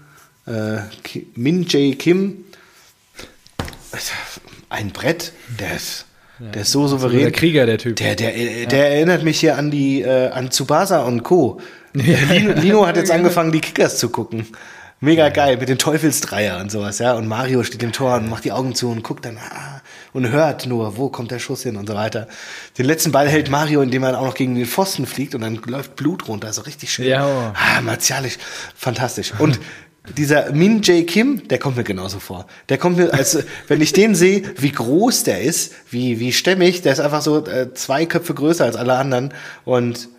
äh, Ki- Min Jae Kim, ein Brett, der ist, der ist so souverän. der Krieger, der Typ. Der, der, äh, der erinnert mich hier an die, äh, an Tsubasa und Co. *laughs* Lino, Lino hat jetzt angefangen, die Kickers zu gucken. Mega geil, mit den Teufelsdreier und sowas, ja. Und Mario steht im Tor und macht die Augen zu und guckt dann ah, und hört nur, wo kommt der Schuss hin und so weiter. Den letzten Ball hält Mario, indem er auch noch gegen den Pfosten fliegt und dann läuft Blut runter, so richtig schön. Ja, oh. Ah, martialisch, fantastisch. Und dieser Min Jae Kim, der kommt mir genauso vor. Der kommt mir, als *laughs* wenn ich den sehe, wie groß der ist, wie, wie stämmig, der ist einfach so äh, zwei Köpfe größer als alle anderen. Und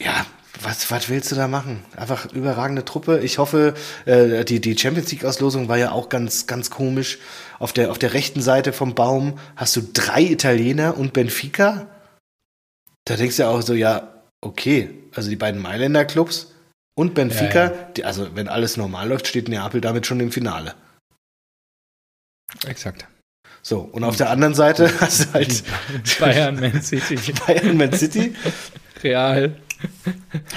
ja, was, was willst du da machen? Einfach überragende Truppe. Ich hoffe, äh, die, die Champions League-Auslosung war ja auch ganz, ganz komisch. Auf der, auf der rechten Seite vom Baum hast du drei Italiener und Benfica. Da denkst du ja auch so, ja, okay, also die beiden Mailänder Clubs und Benfica, Ja, Die, also wenn alles normal läuft, steht Neapel damit schon im Finale. Exakt. So, und auf der anderen Seite *laughs* hast du halt Bayern, Man City, *laughs* Bayern, Man City, Real.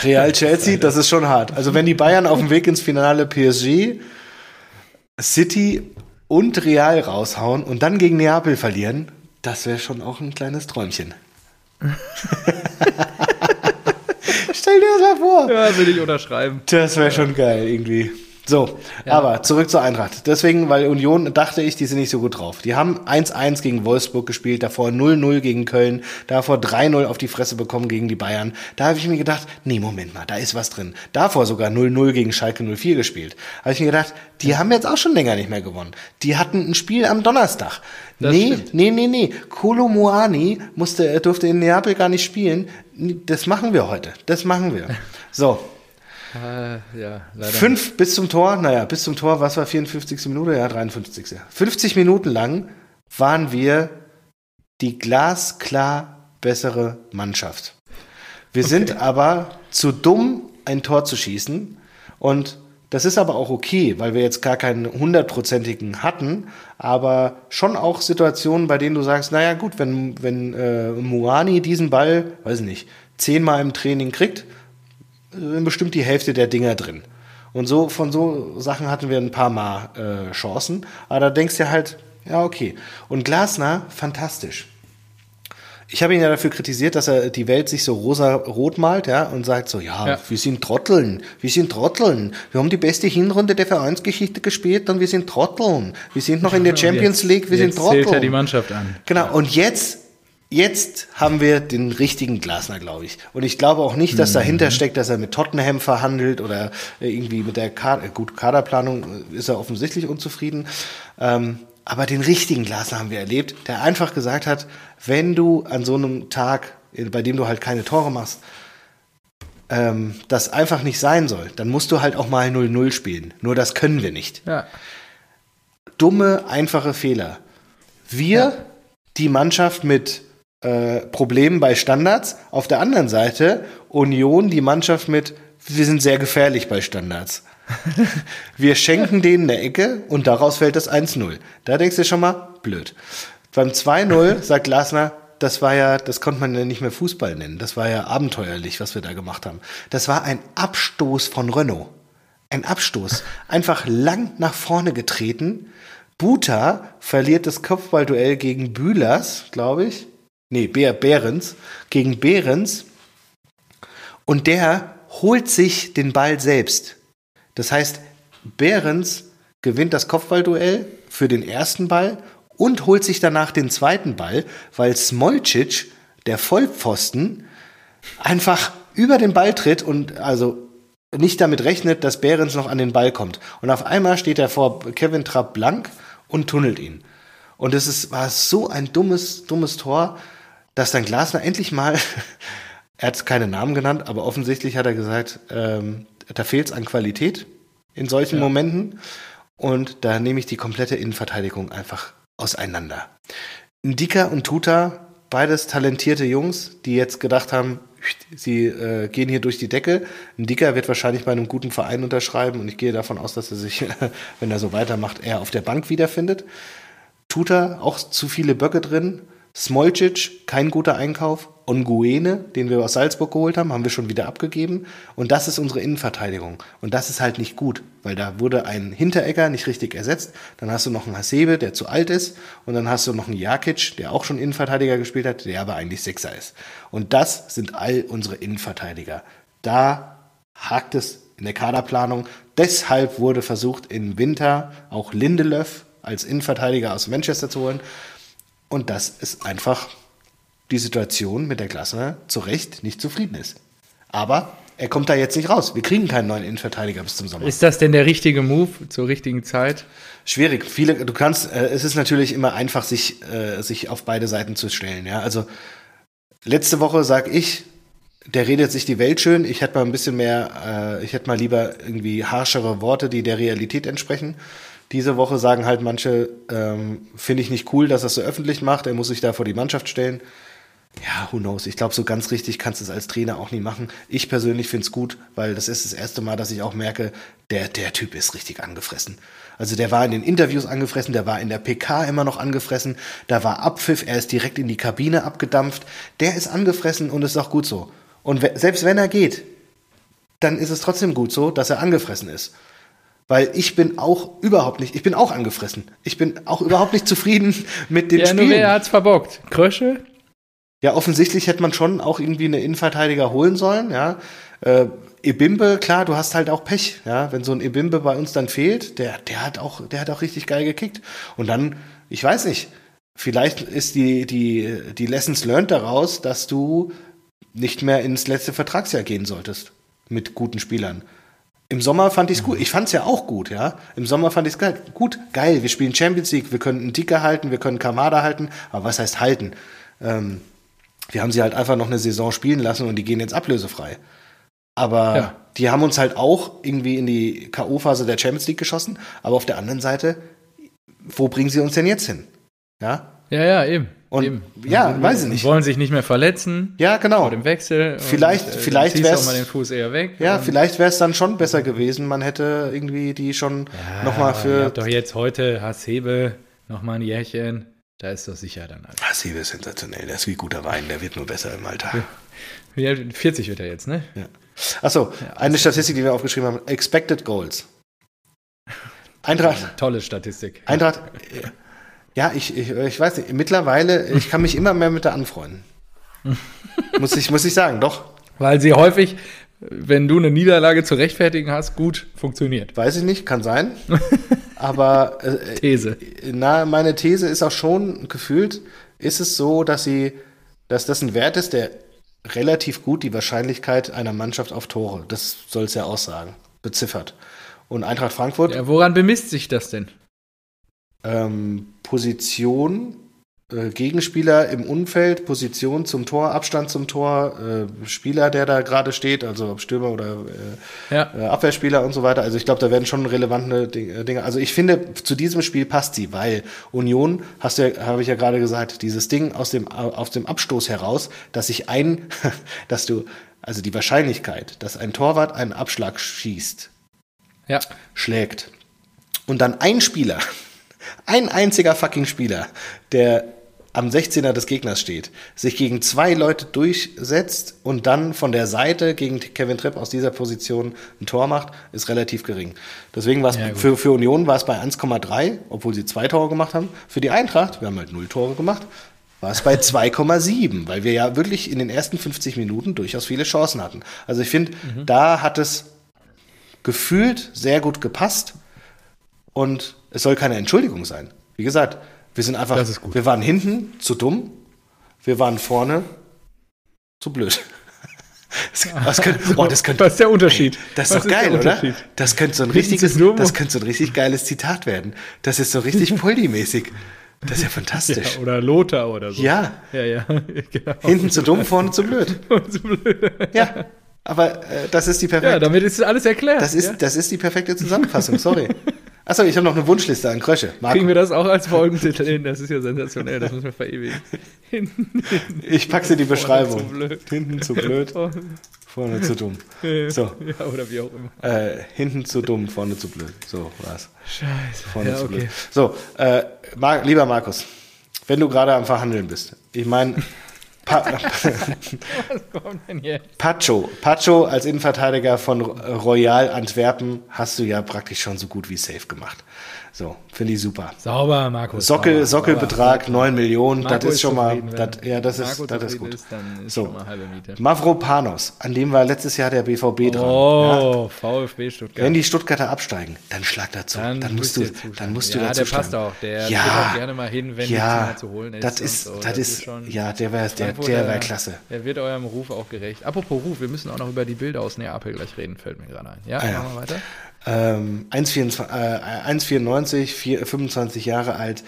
Real Chelsea, das ist schon hart. Also wenn die Bayern auf dem Weg ins Finale PSG, City und Real raushauen und dann gegen Neapel verlieren, das wäre schon auch ein kleines Träumchen. *laughs* Stell dir das mal vor. Ja, will ich unterschreiben. Das wäre schon geil irgendwie. So, aber zurück zur Eintracht. Deswegen, weil Union dachte ich, die sind nicht so gut drauf. Die haben 1-1 gegen Wolfsburg gespielt, davor 0-0 gegen Köln, davor 3-0 auf die Fresse bekommen gegen die Bayern. Da habe ich mir gedacht, nee, Moment mal, da ist was drin. Davor sogar 0-0 gegen Schalke 04 gespielt. Habe ich mir gedacht, die haben jetzt auch schon länger nicht mehr gewonnen. Die hatten ein Spiel am Donnerstag. Das nee, stimmt. nee, nee, nee. Kolo Muani musste, er durfte in Neapel gar nicht spielen. Das machen wir heute. Das machen wir. *laughs* So, Äh, ja, leider. Fünf bis zum Tor, naja, bis zum Tor, was war 54. Minute? Ja, 53. 50 Minuten lang waren wir die glasklar bessere Mannschaft. Wir okay. sind aber zu dumm, ein Tor zu schießen. Und das ist aber auch okay, weil wir jetzt gar keinen hundertprozentigen hatten, aber schon auch Situationen, bei denen du sagst, naja gut, wenn, wenn äh, Muani diesen Ball, weiß ich nicht, zehnmal im Training kriegt, bestimmt die Hälfte der Dinger drin. Und so von so Sachen hatten wir ein paar Mal äh, Chancen, aber da denkst du halt, ja okay. Und Glasner, fantastisch. Ich habe ihn ja dafür kritisiert, dass er die Welt sich so rosa-rot malt, ja, und sagt so, ja, ja, wir sind Trotteln, wir sind Trotteln. Wir haben die beste Hinrunde der Vereinsgeschichte gespielt und wir sind Trotteln. Wir sind noch in der *laughs* Champions jetzt, League, wir sind Trotteln. Zählt er die Mannschaft an. Genau, und jetzt Jetzt haben wir den richtigen Glasner, glaube ich. Und ich glaube auch nicht, dass mhm. dahinter steckt, dass er mit Tottenham verhandelt oder irgendwie mit der Kader, gut, Kaderplanung ist er offensichtlich unzufrieden. Ähm, aber den richtigen Glasner haben wir erlebt, der einfach gesagt hat, wenn du an so einem Tag, bei dem du halt keine Tore machst, ähm, das einfach nicht sein soll, dann musst du halt auch mal 0-0 spielen. Nur das können wir nicht. Ja. Dumme, einfache Fehler. Wir, ja. die Mannschaft mit äh, Problemen bei Standards, auf der anderen Seite Union, die Mannschaft mit, wir sind sehr gefährlich bei Standards. *laughs* wir schenken denen eine Ecke und daraus fällt das 1-0. Da denkst du schon mal, blöd. Beim 2-0 sagt Glasner, das war ja, das konnte man ja nicht mehr Fußball nennen. Das war ja abenteuerlich, was wir da gemacht haben. Das war ein Abstoß von Renault. Ein Abstoß. Einfach lang nach vorne getreten. Buta verliert das Kopfballduell gegen Bühlers, glaube ich. Nee, Bär, Behrens. Gegen Behrens. Und der holt sich den Ball selbst. Das heißt, Behrens gewinnt das Kopfballduell für den ersten Ball und holt sich danach den zweiten Ball, weil Smolcic, der Vollpfosten, einfach über den Ball tritt und also nicht damit rechnet, dass Behrens noch an den Ball kommt. Und auf einmal steht er vor Kevin Trapp blank und tunnelt ihn. Und es ist, war so ein dummes, dummes Tor, dass dann Glasner endlich mal, *laughs* er hat keine Namen genannt, aber offensichtlich hat er gesagt, ähm, da fehlt es an Qualität in solchen ja. Momenten. Und da nehme ich die komplette Innenverteidigung einfach auseinander. Ndika und Tuta, beides talentierte Jungs, die jetzt gedacht haben, sie äh, gehen hier durch die Decke. Ndika wird wahrscheinlich bei einem guten Verein unterschreiben und ich gehe davon aus, dass er sich, *laughs* wenn er so weitermacht, eher auf der Bank wiederfindet. Tuta, auch zu viele Böcke drin. Smolcic, kein guter Einkauf. Onguene, den wir aus Salzburg geholt haben, haben wir schon wieder abgegeben. Und das ist unsere Innenverteidigung. Und das ist halt nicht gut, weil da wurde ein Hinteregger nicht richtig ersetzt. Dann hast du noch einen Hasebe, der zu alt ist. Und dann hast du noch einen Jakic, der auch schon Innenverteidiger gespielt hat, der aber eigentlich Sechser ist. Und das sind all unsere Innenverteidiger. Da hakt es in der Kaderplanung. Deshalb wurde versucht, im Winter auch Lindelöf als Innenverteidiger aus Manchester zu holen. Und das ist einfach die Situation, mit der Klasse zu Recht nicht zufrieden ist. Aber er kommt da jetzt nicht raus. Wir kriegen keinen neuen Innenverteidiger bis zum Sommer. Ist das denn der richtige Move zur richtigen Zeit? Schwierig. Viele, du kannst, äh, es ist natürlich immer einfach, sich, äh, sich auf beide Seiten zu stellen. Ja, also letzte Woche sag ich, der redet sich die Welt schön. Ich hätte mal ein bisschen mehr, äh, ich hätte mal lieber irgendwie harschere Worte, die der Realität entsprechen. Diese Woche sagen halt manche, ähm, finde ich nicht cool, dass er es so öffentlich macht. Er muss sich da vor die Mannschaft stellen. Ja, who knows? Ich glaube, so ganz richtig kannst du es als Trainer auch nie machen. Ich persönlich finde es gut, weil das ist das erste Mal, dass ich auch merke, der, der Typ ist richtig angefressen. Also der war in den Interviews angefressen, der war in der PK immer noch angefressen, da war Abpfiff, er ist direkt in die Kabine abgedampft. Der ist angefressen und ist auch gut so. Und selbst wenn er geht, dann ist es trotzdem gut so, dass er angefressen ist. Weil ich bin auch überhaupt nicht, ich bin auch angefressen. Ich bin auch überhaupt nicht zufrieden mit dem ja, Spiel. Ja, wer hat's verbockt? Krösche? Ja, offensichtlich hätte man schon auch irgendwie eine Innenverteidiger holen sollen, ja. Äh, Ebimbe, klar, du hast halt auch Pech, ja. Wenn so ein Ebimbe bei uns dann fehlt, der, der hat auch, der hat auch richtig geil gekickt. Und dann, ich weiß nicht, vielleicht ist die, die, die Lessons learned daraus, dass du nicht mehr ins letzte Vertragsjahr gehen solltest mit guten Spielern. Im Sommer fand ich es gut. Ich fand es ja auch gut, ja. Im Sommer fand ich es geil. Gut, geil. Wir spielen Champions League. Wir können einen Dicker halten, wir können Kamada halten. Aber was heißt halten? Ähm, wir haben sie halt einfach noch eine Saison spielen lassen und die gehen jetzt ablösefrei. Aber ja. die haben uns halt auch irgendwie in die K.O.-Phase der Champions League geschossen. Aber auf der anderen Seite, wo bringen sie uns denn jetzt hin? Ja? Ja, ja, eben. Und Eben. ja, Und- weiß ich nicht. Wollen sich nicht mehr verletzen. Ja, genau. Vor dem Wechsel. Vielleicht- und, äh, vielleicht wär's- auch mal den Fuß eher weg. Ja, vielleicht wäre es dann schon besser gewesen. Man hätte irgendwie die schon ja, nochmal für. doch jetzt heute Hasebe nochmal ein Jährchen. Da ist doch sicher dann alles. Ah, Sebe ist sensationell. Der ist wie guter Wein. Der wird nur besser im Alter. Wie alt- 40 wird er jetzt, ne? Ja. Achso, eine Statistik, die wir aufgeschrieben haben: Expected Goals. Eintracht, Tolle Statistik. Eintracht, ja, ich, ich, ich weiß nicht, mittlerweile, ich kann mich immer mehr mit der anfreunden. *laughs* muss, ich, muss ich sagen, doch. Weil sie häufig, wenn du eine Niederlage zu rechtfertigen hast, gut funktioniert. Weiß ich nicht, kann sein. *laughs* Aber äh, These. na, meine These ist auch schon, gefühlt ist es so, dass sie, dass das ein Wert ist, der relativ gut die Wahrscheinlichkeit einer Mannschaft auf Tore, das soll es ja aussagen, beziffert. Und Eintracht Frankfurt, Ja, woran bemisst sich das denn? Ähm, Position, äh, Gegenspieler im Umfeld, Position zum Tor, Abstand zum Tor, äh, Spieler, der da gerade steht, also ob Stürmer oder äh, Ja. äh, Abwehrspieler und so weiter. Also ich glaube, da werden schon relevante äh, Dinge. Also ich finde, zu diesem Spiel passt sie, weil Union, hast du ja, habe ich ja gerade gesagt, dieses Ding aus dem, aus dem Abstoß heraus, dass sich ein, *laughs* dass du, also die Wahrscheinlichkeit, dass ein Torwart einen Abschlag schießt, Ja. schlägt und dann ein Spieler, ein einziger fucking Spieler, der am 16er des Gegners steht, sich gegen zwei Leute durchsetzt und dann von der Seite gegen Kevin Tripp aus dieser Position ein Tor macht, ist relativ gering. Deswegen war es Ja, für, für Union war es bei 1,3, obwohl sie zwei Tore gemacht haben. Für die Eintracht, wir haben halt null Tore gemacht, war es bei 2,7, weil wir ja wirklich in den ersten 50 Minuten durchaus viele Chancen hatten. Also ich finde, Mhm. da hat es gefühlt sehr gut gepasst und es soll keine Entschuldigung sein. Wie gesagt, wir sind einfach, Das ist gut. wir waren hinten zu dumm, wir waren vorne zu blöd. *laughs* Das, das, könnte, *laughs* oh, das, könnte, Was ist der Unterschied? das ist Was doch geil, der oder? Unterschied? Das könnte so ein richtiges, zu das könnte so ein richtig geiles Zitat werden. Das ist so richtig *laughs* Poldi-mäßig. Das ist ja fantastisch. Ja, oder Lothar oder so. Ja, Ja, ja. genau. hinten zu dumm, vorne zu blöd. So blöd. Ja, aber äh, das ist die perfekte. Ja, damit ist alles erklärt. Das ist, ja. das ist die perfekte Zusammenfassung, sorry. Achso, ich habe noch eine Wunschliste an Krösche. Marco, Kriegen wir das auch als Folgentitel hin? Das ist ja sensationell, das müssen wir verewigen. Hinten *laughs* ich packe sie die Beschreibung. zu blöd. Hinten zu blöd, vorne zu dumm. So, Ja, oder wie auch immer. äh, hinten zu dumm, vorne zu blöd. So war's. Scheiße. Vorne ja, zu okay. blöd. So, äh, Mar lieber Markus, wenn du gerade am Verhandeln bist, ich meine, pa *laughs* Was kommt denn jetzt? Pacho, Pacho als Innenverteidiger von Royal Antwerpen hast du ja praktisch schon so gut wie safe gemacht. So, finde ich super. Sauber, Markus. Sockel, sauber, Sockelbetrag sauber. 9 Millionen, Marco das ist schon mal, das, ja, das ist, das ist gut. dann ist So. Mavropanos, an dem war letztes Jahr der BVB dran. Ja. Oh, VfB Stuttgart. Wenn die Stuttgarter absteigen, dann schlag dazu. Dann, musst müsst du, dann musst du ja, dazu der passt auch. Der Ja. geht auch gerne mal hin, wenn ja, zu holen ist. das ist, so. das ist, schon ja, der wäre, der, der wäre klasse. Der wird eurem Ruf auch gerecht. Apropos Ruf, wir müssen auch noch über die Bilder aus Neapel gleich reden, fällt mir gerade ein. Ja, Ah, ja. machen wir weiter. Ähm, 1,94, äh, 1,94, vier- 25 Jahre alt.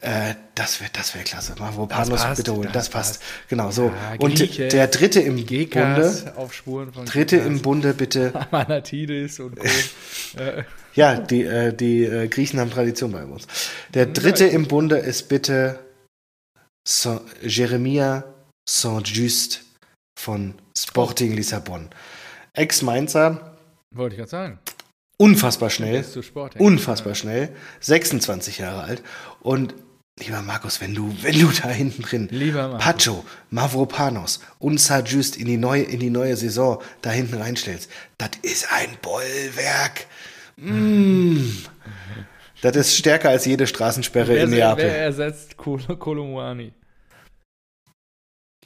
Äh, das wäre das wär klasse. Mavropanos passt, bitte holen. Das, das passt. passt. Genau, so. Ja, Und Grieche, der dritte im Bunde, Gekas auf Spuren von dritte Gekas. im Bunde bitte. *laughs* Manatidis und Co. äh, *laughs* Ja, die, äh, die äh, Griechen haben Tradition bei uns. Der dritte im Bunde ist bitte Saint Jeremia Saint-Just von Sporting Lissabon. Ex-Mainzer, wollte ich gerade sagen. Unfassbar schnell, Sport. unfassbar schnell, 26 Jahre alt. Und lieber Markus, wenn du, wenn du da hinten drin. Pacho, Mavropanos und Saint-Just in die neue, in die neue Saison da hinten reinstellst, das ist ein Bollwerk. Mm. Das ist stärker als jede Straßensperre Wer, in wer Neapel. ersetzt Kol Kolumuani?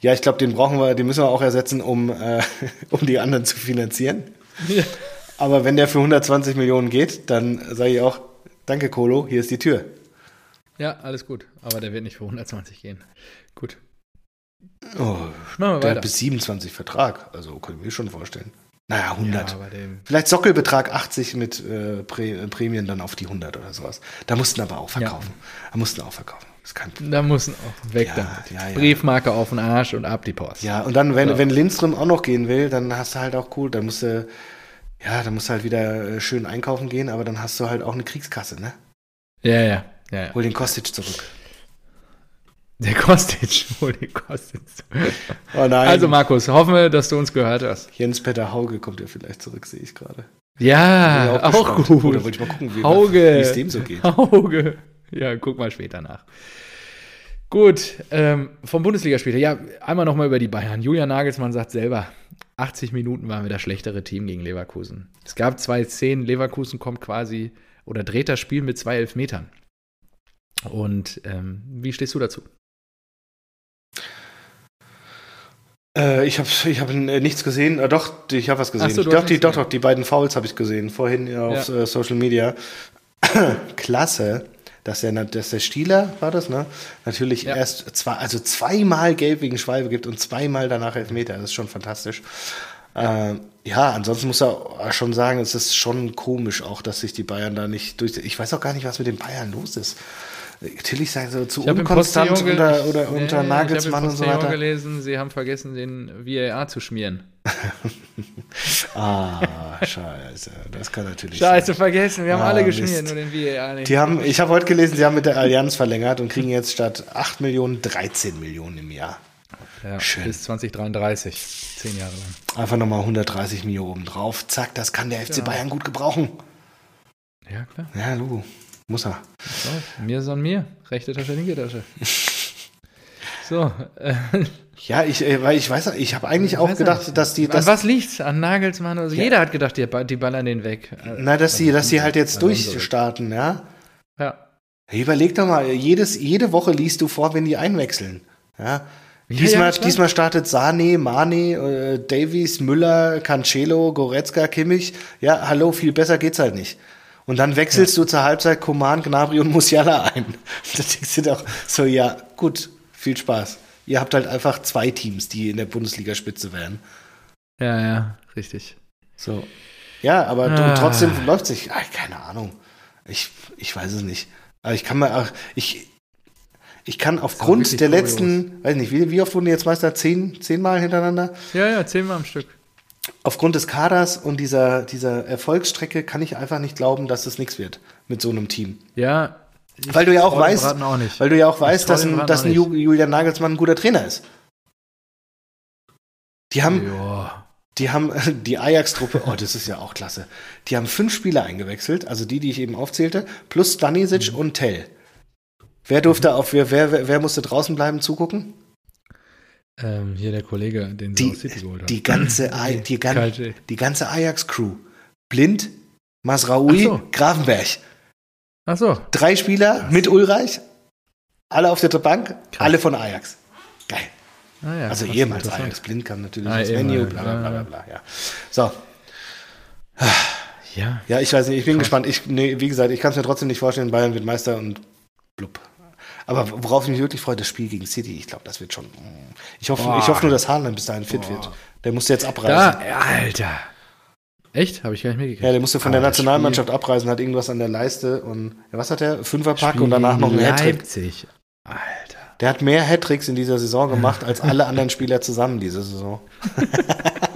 Ja, ich glaube, den brauchen wir, den müssen wir auch ersetzen, um, äh, *laughs* um die anderen zu finanzieren. Ja. Aber wenn der für 120 Millionen geht, dann sage ich auch, danke Kolo, hier ist die Tür. ja, alles gut. Aber der wird nicht für 120 gehen. Gut. Oh, der weiter. hat bis 27 Vertrag, also können wir mir schon vorstellen. Naja, 100. Ja, Vielleicht Sockelbetrag 80 mit äh, Prä äh, Prämien dann auf die 100 oder sowas. Da mussten aber auch verkaufen. Da mussten auch verkaufen. Das Problem. da müssen auch weg Ja, damit. ja, ja. Briefmarke auf den Arsch und ab die Post. Ja, und dann, wenn, So. wenn Lindström auch noch gehen will, dann hast du halt auch cool, dann musst du, ja, dann musst du halt wieder äh, schön einkaufen gehen, aber dann hast du halt auch eine Kriegskasse, ne? Ja, ja. ja, ja. Hol den Kostic zurück. Der Kostic, *laughs* hol den Kostic. Oh nein. Also Markus, hoffen wir, dass du uns gehört hast. Jens-Peter Hauge kommt ja vielleicht zurück, sehe ich gerade. Ja, ich auch gespannt. gut. Oder wollte ich mal gucken, wie Hauge. es dem so geht. Hauge. Ja, guck mal später nach. Gut, ähm, vom Bundesligaspiel. Ja, einmal nochmal über die Bayern. Julian Nagelsmann sagt selber, 80 Minuten waren wir das schlechtere Team gegen Leverkusen. Es gab zwei Szenen, Leverkusen kommt quasi oder dreht das Spiel mit zwei Elfmetern. Und ähm, wie stehst du dazu? Äh, ich habe ich hab äh, nichts gesehen. Äh, doch, ich habe was gesehen. So, doch, die, doch, doch, die beiden Fouls habe ich gesehen. Vorhin auf Ja. äh, Social Media. *clears throat* Klasse, dass der, dass der Stieler, war das, ne? Natürlich Ja. erst zwei, also zweimal gelb wegen Schwalbe gibt und zweimal danach Elfmeter. Das ist schon fantastisch. Äh, ja, ansonsten muss er schon sagen, es ist schon komisch auch, dass sich die Bayern da nicht durch. Ich weiß auch gar nicht, was mit den Bayern los ist. Natürlich sei so zu Ich habe unkonstant unter, oder Nee, unter Nagelsmann ich und so habe im Postillon weiter. gelesen, sie haben vergessen, den VAR zu schmieren. *laughs* Ah, scheiße. Das kann natürlich Scheiße, sein. vergessen, wir haben Ah, alle Mist. geschmiert, nur den VAR nicht. Die haben, ich habe heute gelesen, sie haben mit der Allianz verlängert und kriegen jetzt statt 8 Millionen 13 Millionen im Jahr. ja, schön. Bis 2033, zehn Jahre lang. Einfach nochmal 130 Millionen oben drauf. Zack, das kann der FC Ja. Bayern gut gebrauchen. Ja, klar. Ja, Lu, muss er. So, mir son mir. Rechte Tasche, linke Tasche. *laughs* So, äh, Ja, ich, äh, weil ich weiß, ich habe eigentlich auch weiß gedacht, nicht. dass die, An dass, was liegt's? An Nagelsmann? Also Ja. Jeder hat gedacht, die, die ballern den weg. Äh, na, dass die, dass die halt jetzt durchstarten, ja. Ja. Überleg doch mal, jedes, jede Woche liest du vor, wenn die einwechseln. Ja. Diesmal, ja, diesmal startet Sane, Mane, äh, Davies, Müller, Cancelo, Goretzka, Kimmich. Ja, hallo, viel besser geht's halt nicht. Und dann wechselst du zur Halbzeit Koman, Gnabry und Musiala ein. *laughs* Da denkst du doch so, ja, gut, viel Spaß. Ihr habt halt einfach zwei Teams, die in der Bundesligaspitze wären. Ja, ja, richtig. So. Ja, aber Ah. trotzdem läuft sich. Keine Ahnung. Ich, ich weiß es nicht. Aber ich kann mal, ich, ich kann aufgrund der kurios. letzten, weiß nicht, wie, wie oft wurden die jetzt Meister? Zehn, zehnmal hintereinander? Ja, ja, zehnmal am Stück. Aufgrund des Kaders und dieser, dieser Erfolgsstrecke kann ich einfach nicht glauben, dass es nichts wird mit so einem Team. Ja. Weil du ja auch weißt, auch weil du ja auch weißt, dass ein, dass ein Julian Nagelsmann ein guter Trainer ist. Die haben, Ja. Die haben *laughs* die Ajax-Truppe, oh, das ist ja auch klasse. Die haben fünf Spieler eingewechselt, also die, die ich eben aufzählte, plus Stanisic Mhm. und Tell. Wer durfte auf, wer, wer- wer musste draußen bleiben zugucken? Ähm, hier der Kollege, den Die, City geholt haben. die ganze, *clears throat* die, gan die ganze Ajax-Crew. Blind, Masraoui, so. Grafenberg. Ach so. Drei Spieler mit Ulreich, alle auf der Bank, alle von Ajax. Geil. Ah, ja, Also interessant. Ajax. Blind kam natürlich Ah, ins ehemals, bla bla bla bla, ja. bla ja. So, Ja. Ja, ich weiß nicht, ich bin Krass. gespannt. Ich, nee, wie gesagt, ich kann es mir trotzdem nicht vorstellen, Bayern wird Meister und blub. Aber worauf ich mich wirklich freue, das Spiel gegen City. Ich glaube, das wird schon. Ich hoffe, Boah. ich hoffe nur, dass Haaland bis dahin fit wird. Der musste jetzt Da, abreisen. Alter. Echt? Habe ich gar nicht mitgekriegt. Ja, der musste von Aber der Nationalmannschaft abreisen, hat irgendwas an der Leiste und ja, was hat der? Fünferpack und danach noch Spiel Hattrick. Leipzig. Alter. Der hat mehr Hattricks in dieser Saison gemacht als alle anderen Spieler zusammen diese Saison. *laughs*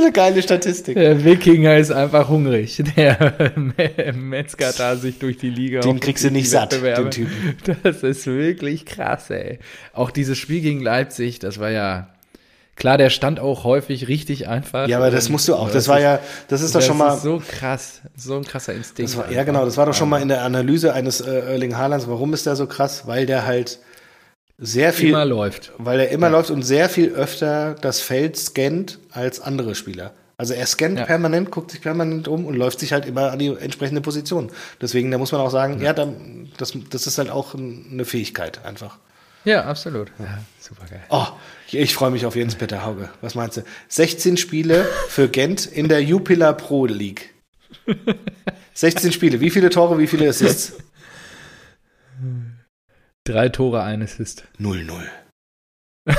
ist eine geile Statistik. Der Wikinger ist einfach hungrig. Der *laughs* Metzger da sich durch die Liga. Den kriegst du nicht satt, den Typen. Das ist wirklich krass, ey. Auch dieses Spiel gegen Leipzig, das war ja. Klar, der stand auch häufig richtig einfach. Ja, aber das musst du auch. Das das war ist- ja, das ist doch das schon mal. ist so krass. So ein krasser Instinkt. War, ja, genau, das war doch schon mal in der Analyse eines äh, Erling Haalands. Warum ist der so krass? Weil der halt sehr viel, Immer läuft. weil er immer läuft und sehr viel öfter das Feld scannt als andere Spieler. Also er scannt Ja. permanent, guckt sich permanent um und läuft sich halt immer an die entsprechende Position. Deswegen, da muss man auch sagen, ja, dann, das, das ist halt auch eine Fähigkeit einfach. Ja, absolut. Ja, super geil. Oh, ich freue mich auf Jens-Peter Hauge. Was meinst du? 16 Spiele für Gent in der Jupiler Pro League. *laughs* 16 Spiele. Wie viele Tore, wie viele Assists? Drei Tore, ein Assist. 0-0. *laughs*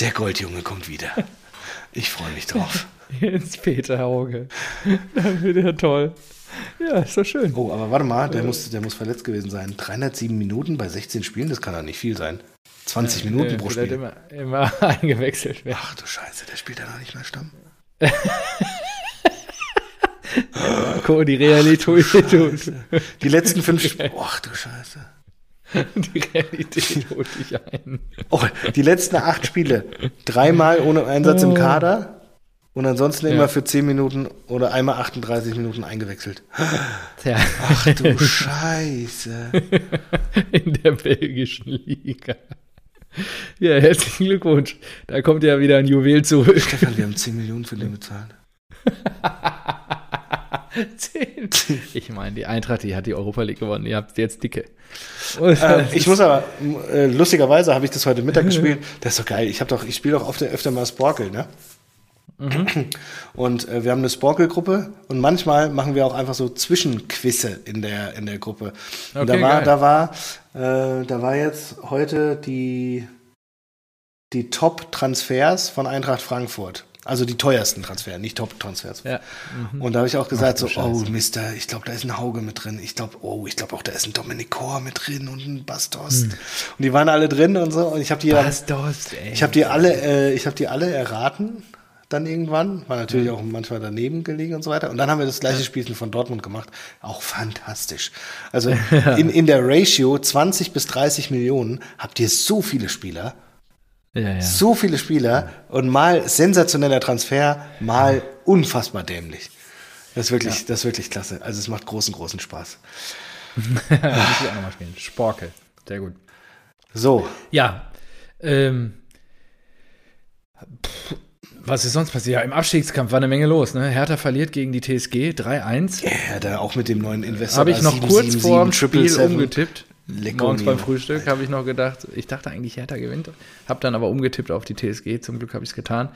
Der Goldjunge kommt wieder. Ich freue mich drauf. *laughs* Jetzt Peter Hauge. *laughs* Dann wird er toll. Ja, ist doch schön. Oh, aber warte mal, der muss, der muss verletzt gewesen sein. 307 Minuten bei 16 Spielen, das kann doch nicht viel sein. 20 Minuten Der pro Spiel. Immer, immer eingewechselt werden. Ach du Scheiße, der spielt ja noch nicht mehr Stamm. Marco, die Realität. Die letzten fünf Spiele. Ach du Scheiße. *laughs* Die Realität holt dich ein. Oh, die letzten acht Spiele. Dreimal ohne Einsatz im Kader und ansonsten immer Ja. für 10 Minuten oder einmal 38 Minuten eingewechselt. Tja, Ach du *laughs* Scheiße. in der belgischen Liga. Ja, herzlichen Glückwunsch. Da kommt ja wieder ein Juwel zurück. Stefan, wir haben 10 Millionen für den bezahlt. *laughs* Zehn. Ich meine, die Eintracht, die hat die Europa League gewonnen. Ihr habt jetzt dicke. Und Äh, ich muss aber, äh, lustigerweise habe ich das heute Mittag gespielt. *laughs* Das ist doch geil. Ich doch, ich spiele doch oft, öfter mal Sporkel, ne? Und äh, wir haben eine Sporkel-Gruppe und manchmal machen wir auch einfach so Zwischenquizze in der, in der Gruppe. Und Okay, da war, geil. da war, äh, da war jetzt heute die, die Top-Transfers von Eintracht Frankfurt. Also die teuersten Transfers, nicht Top-Transfers. ja. Mhm. Und da habe ich auch gesagt, Ach so, du oh Scheiße. Mister, ich glaube, da ist ein Hauge mit drin. Ich glaube, oh, ich glaube auch, da ist ein Dominik Kor mit drin und ein Bastos. Und die waren alle drin und so. Und ich habe die, ey. ich habe die alle, äh, ich habe die alle erraten. Dann irgendwann, war natürlich auch manchmal daneben gelegen und so weiter. Und dann haben wir das gleiche Spielchen von Dortmund gemacht. Auch fantastisch. Also *laughs* in, in der Ratio 20 bis 30 Millionen habt ihr so viele Spieler, ja, ja. so viele Spieler und mal sensationeller Transfer, mal unfassbar dämlich. Das ist wirklich, das ist wirklich klasse. Also es macht großen, großen Spaß. *laughs* Muss ich auch nochmal spielen. Sporkel. Sehr gut. So, Ja. Ähm, pff, was ist sonst passiert? Ja, im Abstiegskampf war eine Menge los. Ne? Hertha verliert gegen die TSG 3-1. ja, da auch mit dem neuen Investor. Habe ich noch 7, kurz 7, vor dem 7, Spiel 777. umgetippt. Lecco Morgens beim. Frühstück habe ich noch gedacht, ich dachte eigentlich Hertha gewinnt, habe dann aber umgetippt auf die TSG, zum Glück habe ich es getan.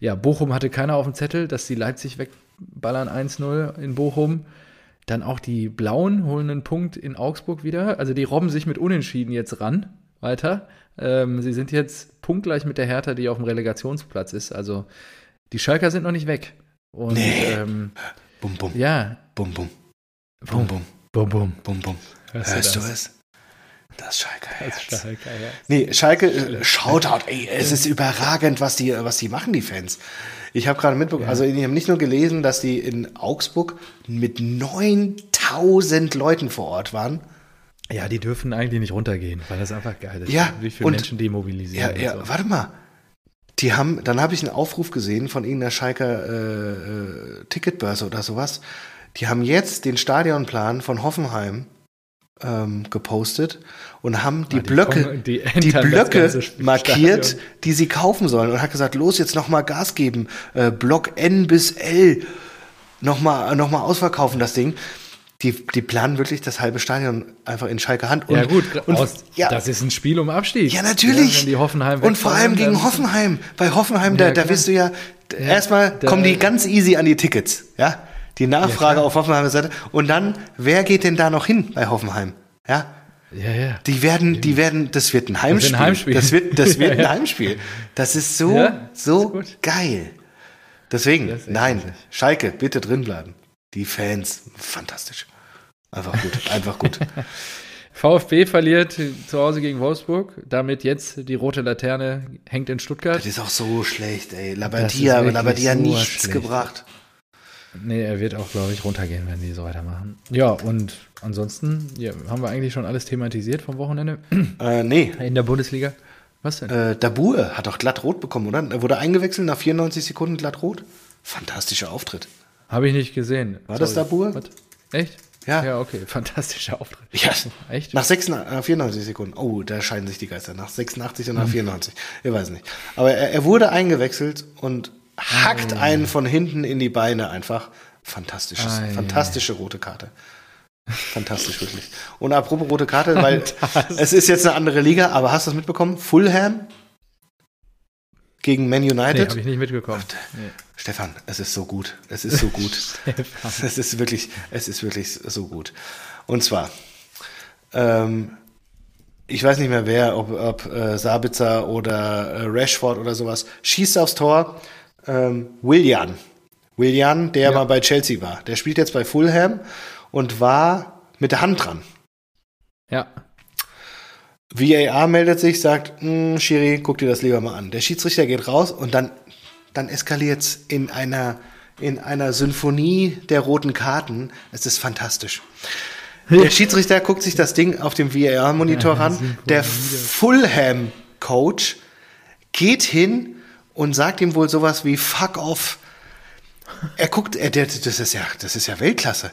Ja, Bochum hatte keiner auf dem Zettel, dass die Leipzig wegballern 1-0 in Bochum. Dann auch die Blauen holen einen Punkt in Augsburg wieder. Also die robben sich mit Unentschieden jetzt ran weiter. Ähm, sie sind jetzt punktgleich mit der Hertha, die auf dem Relegationsplatz ist. Also die Schalker sind noch nicht weg. Und Nee. ähm, Bum, bum, ja, bum, bum, bum, bum, bum, bum. bum, bum. Hörst du Hörst du es? Das Schalke Das Herz. Schalker, ja. Nee, Schalke, äh, Shoutout, ey, es ist überragend, was die, was die machen, die Fans. Ich habe gerade mitbekommen, also ich habe nicht nur gelesen, dass die in Augsburg mit 9000 Leuten vor Ort waren. Ja, die dürfen eigentlich nicht runtergehen, weil das einfach geil ist. Ja, Wie viele und- Menschen demobilisieren. Ja, ja, so. warte mal. Die haben, dann habe ich einen Aufruf gesehen von irgendeiner Schalker äh, äh, Ticketbörse oder sowas. Die haben jetzt den Stadionplan von Hoffenheim ähm, gepostet und haben die, Ah, die Blöcke, kommen- die die, Blöcke markiert, Stadion. die sie kaufen sollen und hat gesagt, los jetzt nochmal Gas geben, äh, Block N bis L, nochmal noch mal ausverkaufen das Ding. Die, die planen wirklich das halbe Stadion einfach in Schalke Hand. Und, ja, gut, und, aus, ja, das ist ein Spiel um Abstieg. ja, natürlich. Ja, und vor allem gegen Hoffenheim. Bei Hoffenheim, da, Ja, da klar. wirst du ja, erstmal da- kommen die ganz easy an die Tickets. Ja, die Nachfrage klar. auf Hoffenheimer Seite. Und dann, wer geht denn da noch hin bei Hoffenheim? Ja, Ja, ja. die werden, die werden, das wird ein Heimspiel. Heimspiel. Das wird, das *laughs* wird Ja, ein ja. Heimspiel. Das ist so, Ja, so ist geil. Deswegen, Das nein, witzig. Schalke, bitte drin bleiben. Die Fans, fantastisch. Einfach gut, *laughs* einfach gut. VfB verliert zu Hause gegen Wolfsburg. Damit jetzt die rote Laterne hängt in Stuttgart. Das ist auch so schlecht, ey. Das Labadia, Labadia so nichts schlecht. gebracht. Nee, er wird auch, glaube ich, runtergehen, wenn die so weitermachen. Ja, und ansonsten ja, haben wir eigentlich schon alles thematisiert vom Wochenende Äh, nee, in der Bundesliga. Was denn? äh, Dabur hat doch glatt rot bekommen, oder? Er wurde eingewechselt nach 94 Sekunden glatt rot. Fantastischer Auftritt. Habe ich nicht gesehen. War das Dabur? Was? Echt? Ja. Ja, okay. *laughs* Fantastischer Auftritt. Ja, Echt? Nach, 86, nach 94 Sekunden. Oh, da scheiden sich die Geister. Nach 86 und nach Hm. 94. Ich weiß nicht. Aber er, er wurde eingewechselt und hackt einen von hinten in die Beine einfach. Fantastisches, Ah, fantastische rote Karte. Fantastisch, wirklich. Und apropos rote Karte, weil es ist jetzt eine andere Liga, aber hast du das mitbekommen? Fulham gegen Man Nee, United. habe ich nicht mitbekommen. Nee. Stefan, es ist so gut. Es ist so gut. *laughs* es ist wirklich, es ist wirklich so gut. Und zwar, ähm, ich weiß nicht mehr wer, ob, ob äh, Sabitzer oder äh, Rashford oder sowas, schießt aufs Tor. Ähm, Willian. Willian, der Ja. mal bei Chelsea war. Der spielt jetzt bei Fulham und war mit der Hand dran. Ja. VAR meldet sich, sagt, "Hm, Schiri, guck dir das lieber mal an. Der Schiedsrichter geht raus und dann, dann eskaliert's in einer, in einer Symphonie der roten Karten. Es ist fantastisch. Der Schiedsrichter guckt sich das Ding auf dem VAR-Monitor Ja, an. Der Fulham-Coach geht hin und sagt ihm wohl sowas wie Fuck off. Er guckt, er, der, das, ist ja, das ist ja Weltklasse.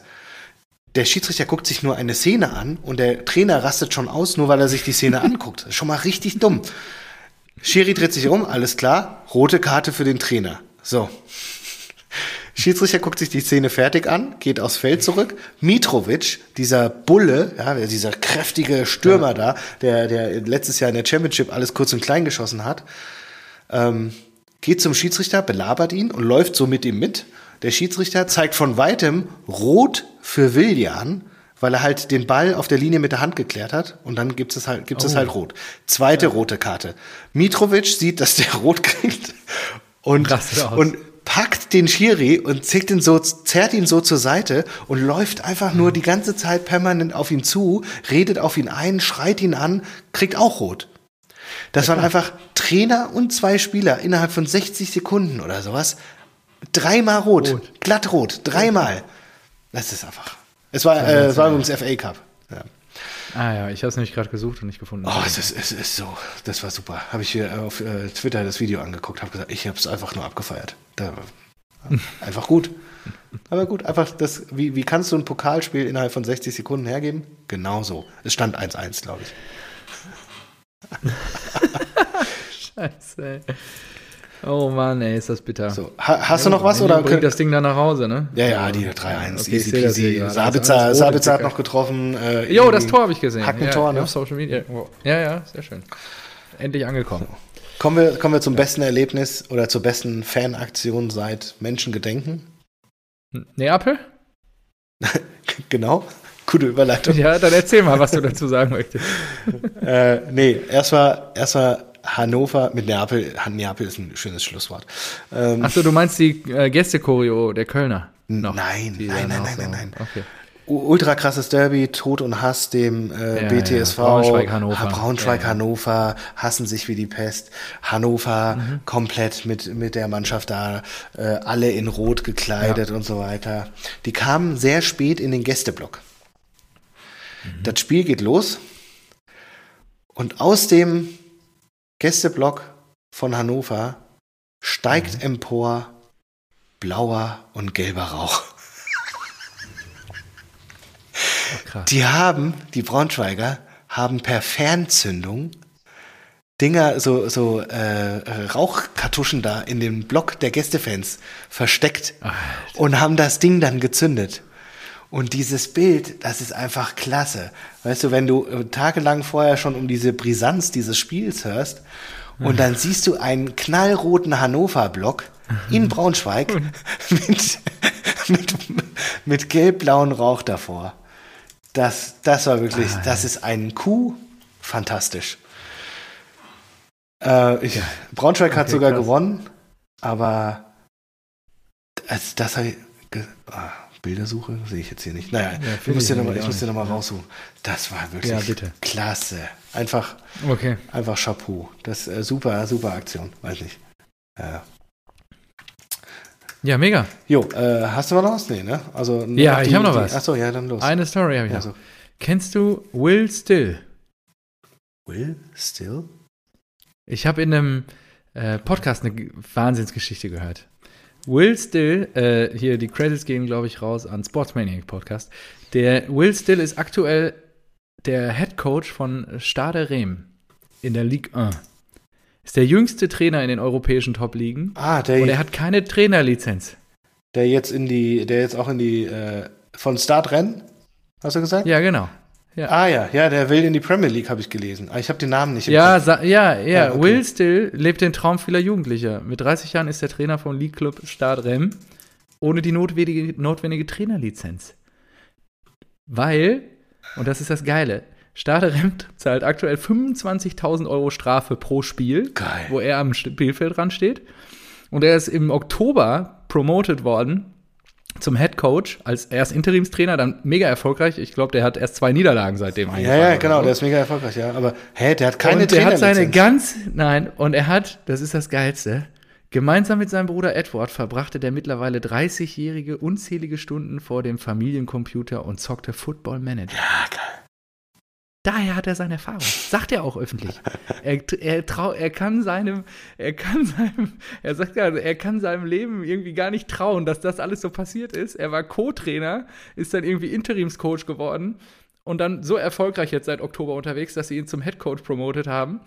Der Schiedsrichter guckt sich nur eine Szene an und der Trainer rastet schon aus, nur weil er sich die Szene *laughs* anguckt. Das ist schon mal richtig dumm. Schiri dreht sich um, alles klar, rote Karte für den Trainer. So. Schiedsrichter guckt sich die Szene fertig an, geht aufs Feld zurück. Mitrovic, dieser Bulle, ja, dieser kräftige Stürmer da, der, der letztes Jahr in der Championship alles kurz und klein geschossen hat, ähm, geht zum Schiedsrichter, belabert ihn und läuft so mit ihm mit. Der Schiedsrichter zeigt von weitem rot für Willian, weil er halt den Ball auf der Linie mit der Hand geklärt hat und dann gibt es halt, gibt es Oh. halt rot. Zweite rote Karte. Mitrovic sieht, dass der rot kriegt und, und packt den Schiri und zieht ihn so, zerrt ihn so zur Seite und läuft einfach nur die ganze Zeit permanent auf ihn zu, redet auf ihn ein, schreit ihn an, kriegt auch rot. Das waren einfach Trainer und zwei Spieler innerhalb von 60 Sekunden oder sowas. Dreimal rot, Rot. glatt rot, dreimal. Das ist einfach. Es war, äh, es war übrigens FA Cup. Ja. Ah ja, ich habe es nämlich gerade gesucht und nicht gefunden. Oh, es ist, es ist so, das war super. Habe ich hier auf äh, Twitter das Video angeguckt, habe gesagt, ich habe es einfach nur abgefeiert. Da, *laughs* einfach gut. Aber gut, einfach das, wie, wie kannst du ein Pokalspiel innerhalb von 60 Sekunden hergeben? Genauso. Es stand 1-1, glaube ich. Scheiße, ey. Oh Mann, ey, ist das bitter. So, ha, hast du noch was? Oder bringt das Ding dann nach Hause, ne? Ja, ja, die 3-1, Okay, easy peasy. Sabitzer, Sabitzer hat noch getroffen. Äh, Jo, das. Tor habe ich gesehen. Hackentor, ja, ne? Auf Social Media. Ja, ja, sehr schön. Endlich angekommen. Kommen wir, kommen wir zum besten Erlebnis oder zur besten Fanaktion seit Menschengedenken. Neapel? *laughs* genau. Gute Überleitung. Ja, dann erzähl mal, was du dazu sagen möchtest. *laughs* äh, nee, erst war, erst war Hannover mit Neapel. Neapel ist ein schönes Schlusswort. Ähm, Achso, du meinst die äh, Gäste-Choreo der Kölner? Noch, Nein, nein, nein, nein, nein, nein. Okay. ultra krasses Derby, Tod und Hass dem äh, Ja, BTSV. ja, Braunschweig, Hannover. Ha- Braunschweig, ja. Hannover hassen sich wie die Pest. Hannover Mhm. komplett mit, mit der Mannschaft da, äh, alle in Rot gekleidet und so weiter. Die kamen sehr spät in den Gästeblock. Mhm. Das Spiel geht los und aus dem Gästeblock von Hannover steigt Mhm. empor blauer und gelber Rauch. Oh. Die haben, die Braunschweiger, haben per Fernzündung Dinger, so, so äh, Rauchkartuschen da in dem Block der Gästefans versteckt und haben das Ding dann gezündet. Und dieses Bild, das ist einfach klasse. Weißt du, wenn du äh, tagelang vorher schon um diese Brisanz dieses Spiels hörst und dann siehst du einen knallroten Hannover-Block in Braunschweig *laughs* mit, mit, mit gelb-blauen Rauch davor. Das, das war wirklich, das ist ein Coup, fantastisch. Äh, ich, Braunschweig hat Okay, sogar krass. gewonnen, aber das, das hab ich, ah, Bildersuche sehe ich jetzt hier nicht. Naja, Ja, ich muss dir noch mal, irgendwie ich auch muss dir noch mal nicht. raussuchen. Das war wirklich Ja, bitte. klasse. Einfach, Okay. einfach Chapeau. Das äh, super, super Aktion. Weiß nicht. Ja. Ja, mega. Jo, äh, hast du noch was? Nee, ne? Also, Ja, noch ich hab noch was. Achso, ja, dann los. Eine Story habe ich noch. Also, Kennst du Will Still? Will Still? Ich habe in einem äh, Podcast eine Wahnsinnsgeschichte gehört. Will Still, äh, hier die Credits gehen, glaube ich, raus an Sportsmaniac Podcast. Der Will Still ist aktuell der Head Coach von Stade Rehm in der Ligue 1. Ist der jüngste Trainer in den europäischen Top-Ligen Ah, der, und er hat keine Trainerlizenz. der jetzt in die, der jetzt auch in die, äh, von Start Rennen, hast du gesagt? Ja, genau. Ja, Ah ja, ja, der will in die Premier League, habe ich gelesen. Ah, ich habe den Namen nicht ja, ja, ja. Ja, okay. Will Still lebt den Traum vieler Jugendlicher. Mit 30 Jahren ist er Trainer vom League Club Stade Rem ohne die notwendige, notwendige Trainerlizenz. Weil, und das ist das Geile, Stade Rem zahlt aktuell 25.000 Euro Strafe pro Spiel, Geil. wo er am Spielfeld dran steht. Und er ist im Oktober promoted worden zum Head Coach als erst Interimstrainer, dann mega erfolgreich. Ich glaube, der hat erst zwei Niederlagen seitdem Ja, eingefahren ja, oder genau, der ist mega erfolgreich, ja. Aber, hä, der hat keine und er hat seine ganz, nein, und er hat, das ist das Geilste, Gemeinsam mit seinem Bruder Edward verbrachte der mittlerweile 30-Jährige unzählige Stunden vor dem Familiencomputer und zockte Football Manager. Ja, geil. Daher hat er seine Erfahrung. Sagt er auch öffentlich. Er, er, trau, er kann seinem, er kann seinem, er sagt ja, er kann seinem Leben irgendwie gar nicht trauen, dass das alles so passiert ist. Er war Co-Trainer, ist dann irgendwie Interimscoach geworden und dann so erfolgreich jetzt seit Oktober unterwegs, dass sie ihn zum Headcoach promotet haben.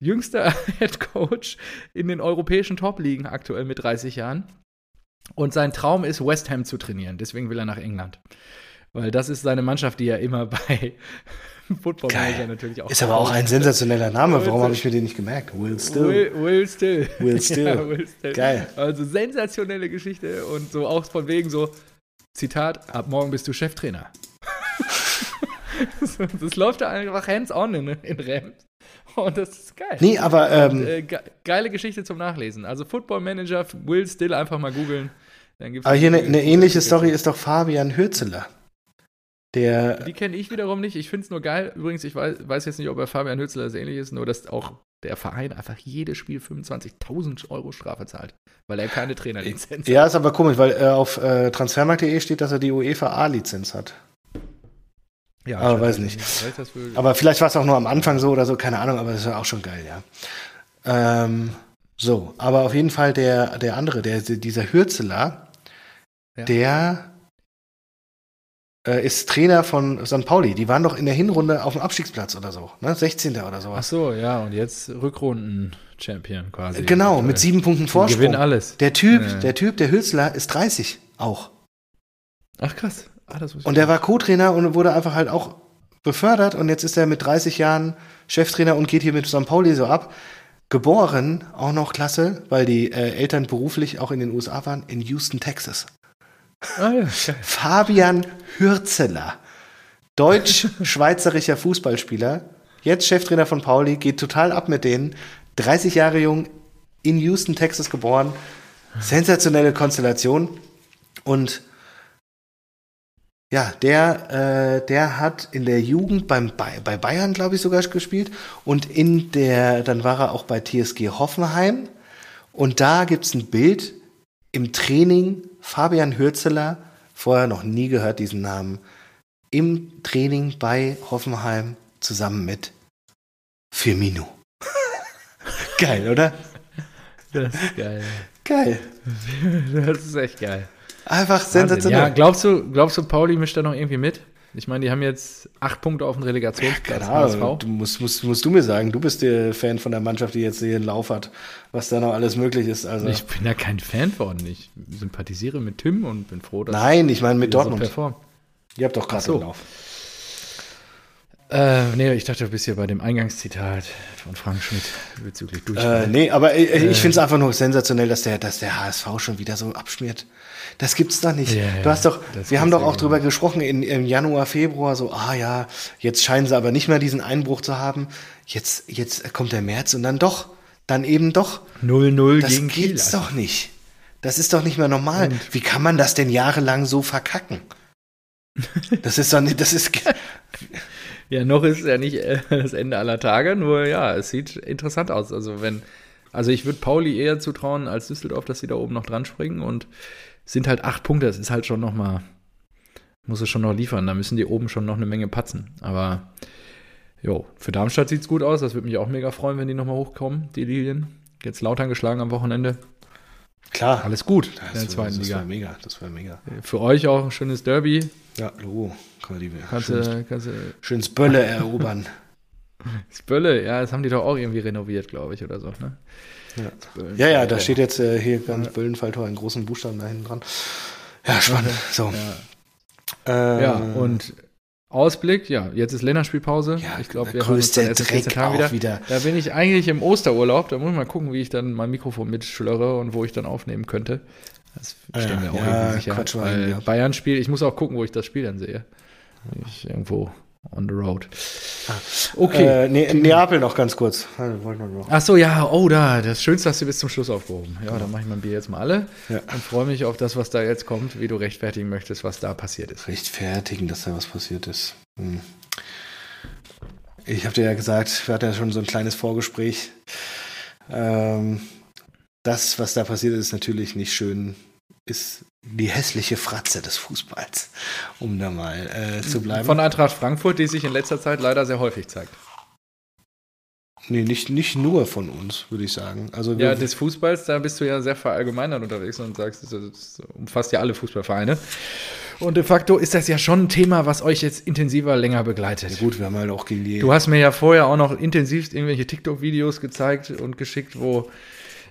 Jüngster *laughs* Headcoach in den europäischen Top-Ligen aktuell mit 30 Jahren. Und sein Traum ist, West Ham zu trainieren. Deswegen will er nach England. Weil das ist seine Mannschaft, die er immer *laughs* bei *laughs* Football Manager natürlich auch. Ist aber auch ein *laughs* sensationeller Name. Warum habe ich mir den nicht gemerkt? Will Still. Will, Will Still. Will Still. *laughs* Ja, Will Still. Geil. Also sensationelle Geschichte und so auch von wegen so, Zitat, ab morgen bist du Cheftrainer. das, das läuft da einfach hands-on in, in Rams. Und das ist geil. Nee, aber ähm, Und, äh, ge geile Geschichte zum Nachlesen. Also Football Manager, Will Still einfach mal googeln. Aber hier eine, eine ähnliche Story ist doch Fabian Hürzeler. Der, Die kenne ich wiederum nicht. Ich finde es nur geil. Übrigens, ich weiß, weiß jetzt nicht, ob bei Fabian Hützler das ähnlich ist, nur dass auch der Verein einfach jedes Spiel 25.000 Euro Strafe zahlt, weil er keine Trainerlizenz hat. ja, ist aber komisch, weil äh, auf äh, transfermarkt.de steht, dass er die UEFA A-Lizenz hat. Ja, Aber weiß nicht. Wohl- Aber vielleicht war es auch nur am Anfang so oder so, keine Ahnung, aber das ist ja auch schon geil, ja. Ähm, so, aber auf jeden Fall der, der andere, der, dieser Hürzeler, Ja. der äh, ist Trainer von St. Pauli. Die waren doch in der Hinrunde auf dem Abstiegsplatz oder so, ne? 16. oder Ach sowas. so, ja, und jetzt Rückrunden-Champion quasi. Genau, mit sieben Punkten Vorsprung. Gewinn alles. Der Typ, Ja. der Typ, der Hürzler ist 30 auch. Ach krass. Ah, Und der war Co-Trainer und wurde einfach halt auch befördert und jetzt ist er mit 30 Jahren Cheftrainer und geht hier mit St. Pauli so ab. Geboren, auch noch klasse, weil die äh, Eltern beruflich auch in den USA waren, in Houston, Texas. Fabian Hürzeler, deutsch-schweizerischer Fußballspieler, jetzt Cheftrainer von Pauli, geht total ab mit denen. 30 Jahre jung, in Houston, Texas geboren. Sensationelle Konstellation. Und ja, der, äh, der hat in der Jugend beim bei Bayern, glaube ich, sogar gespielt. Und in der, dann war er auch bei TSG Hoffenheim. Und da gibt es ein Bild im Training Fabian Hürzeler, vorher noch nie gehört diesen Namen, im Training bei Hoffenheim zusammen mit Firmino. *laughs* Geil, oder? Das ist geil. Geil. Das ist echt geil. Einfach sensationell. Ja, glaubst du, glaubst du, Pauli mischt da noch irgendwie mit? Ich meine, die haben jetzt acht Punkte auf dem Relegationsplatz. HSV. du musst, musst, musst du mir sagen, du bist der Fan von der Mannschaft, die jetzt hier einen Lauf hat, was da noch alles möglich ist. Also, Ich bin ja kein Fan von. Ich sympathisiere mit Tim und bin froh, dass nein, ich meine mit so Dortmund. performen. Ihr habt doch gerade so. Lauf. Äh, nee, ich dachte, du bist hier bei dem Eingangszitat von Frank Schmidt bezüglich Äh, Durchfall. nee, aber äh, ich finde es einfach nur sensationell, dass der, dass der HSV schon wieder so abschmiert. Das gibt's doch nicht. Ja, du hast doch, das wir haben doch auch drüber gesprochen in, im Januar, Februar, so, ah ja, jetzt scheinen sie aber nicht mehr diesen Einbruch zu haben. Jetzt, jetzt kommt der März und dann doch, dann eben doch. 0-0 Das gegen Kiel. gibt's Alter. doch nicht. Das ist doch nicht mehr normal. Wie kann man das denn jahrelang so verkacken? Das ist doch nicht, das ist, *laughs* Ja, noch ist es ja nicht äh, *laughs* das Ende aller Tage, nur ja, es sieht interessant aus. Also wenn, also ich würde Pauli eher zutrauen als Düsseldorf, dass sie da oben noch dran springen und es sind halt acht Punkte, das ist halt schon noch mal, muss es schon noch liefern, da müssen die oben schon noch eine Menge patzen. Aber jo, für Darmstadt sieht's gut aus, das würde mich auch mega freuen, wenn die noch mal hochkommen, die Lilien. Jetzt Lautern geschlagen am Wochenende. klar. Alles gut in Das, der wär- zweiten das wäre Liga. mega, das wäre mega. Für euch auch ein schönes Derby. Ja, Logo. Kann man die Kannst schönes, du, kannst schönes Bölle erobern. *laughs* Das Bölle, ja, das haben die doch auch irgendwie renoviert, glaube ich, oder so, ne? Ja. Ja, ja, da steht jetzt äh, hier ganz Böllenfalltor in großen Buchstaben da hinten dran. Ja, spannend. So. Ja. Äh, ja, und Ausblick, ja, jetzt ist Länderspielpause. Ja, ich glaube, wir haben uns größte dann erst in 14 Dreck auch wieder. Da bin ich eigentlich im Osterurlaub. Da muss ich mal gucken, wie ich dann mein Mikrofon mitschlöre und wo ich dann aufnehmen könnte. Das stehen Ja, wir auch ja, sicher. Quatsch weil ab. Bayern spiel, ich muss auch gucken, wo ich das Spiel dann sehe. Ich irgendwo on the road. Okay. Äh, ne Neapel noch ganz kurz. Also, wollten wir noch. Ach so, ja, oh, da, das Schönste hast du bis zum Schluss aufgehoben. Ja, dann mache ich mein Bier jetzt mal alle Ja. und freue mich auf das, was da jetzt kommt, wie du rechtfertigen möchtest, was da passiert ist. Rechtfertigen, dass da was passiert ist. Hm. Ich habe dir ja gesagt, wir hatten ja schon so ein kleines Vorgespräch, ähm, das, was da passiert ist, natürlich nicht schön, ist die hässliche Fratze des Fußballs, um da mal äh, zu bleiben. Von Eintracht Frankfurt, die sich in letzter Zeit leider sehr häufig zeigt. Nee, nicht, nicht nur von uns, würde ich sagen. Also ja, des Fußballs, da bist du ja sehr verallgemeinert unterwegs und sagst, das umfasst ja alle Fußballvereine. Und de facto ist das ja schon ein Thema, was euch jetzt intensiver länger begleitet. Ja gut, wir haben halt auch gegen die. Du hast mir ja vorher auch noch intensiv irgendwelche TikTok-Videos gezeigt und geschickt, wo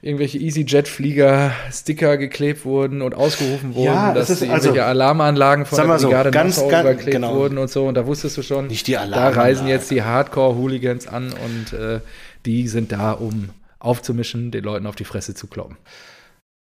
irgendwelche EasyJet-Flieger Sticker geklebt wurden und ausgerufen wurden, ja, dass ist, irgendwelche also, Alarmanlagen von der Brigade so, ganz, ganz, überklebt genau. wurden und so. Und da wusstest du schon, Nicht die da reisen jetzt die Hardcore-Hooligans an und äh, die sind da, um aufzumischen, den Leuten auf die Fresse zu kloppen.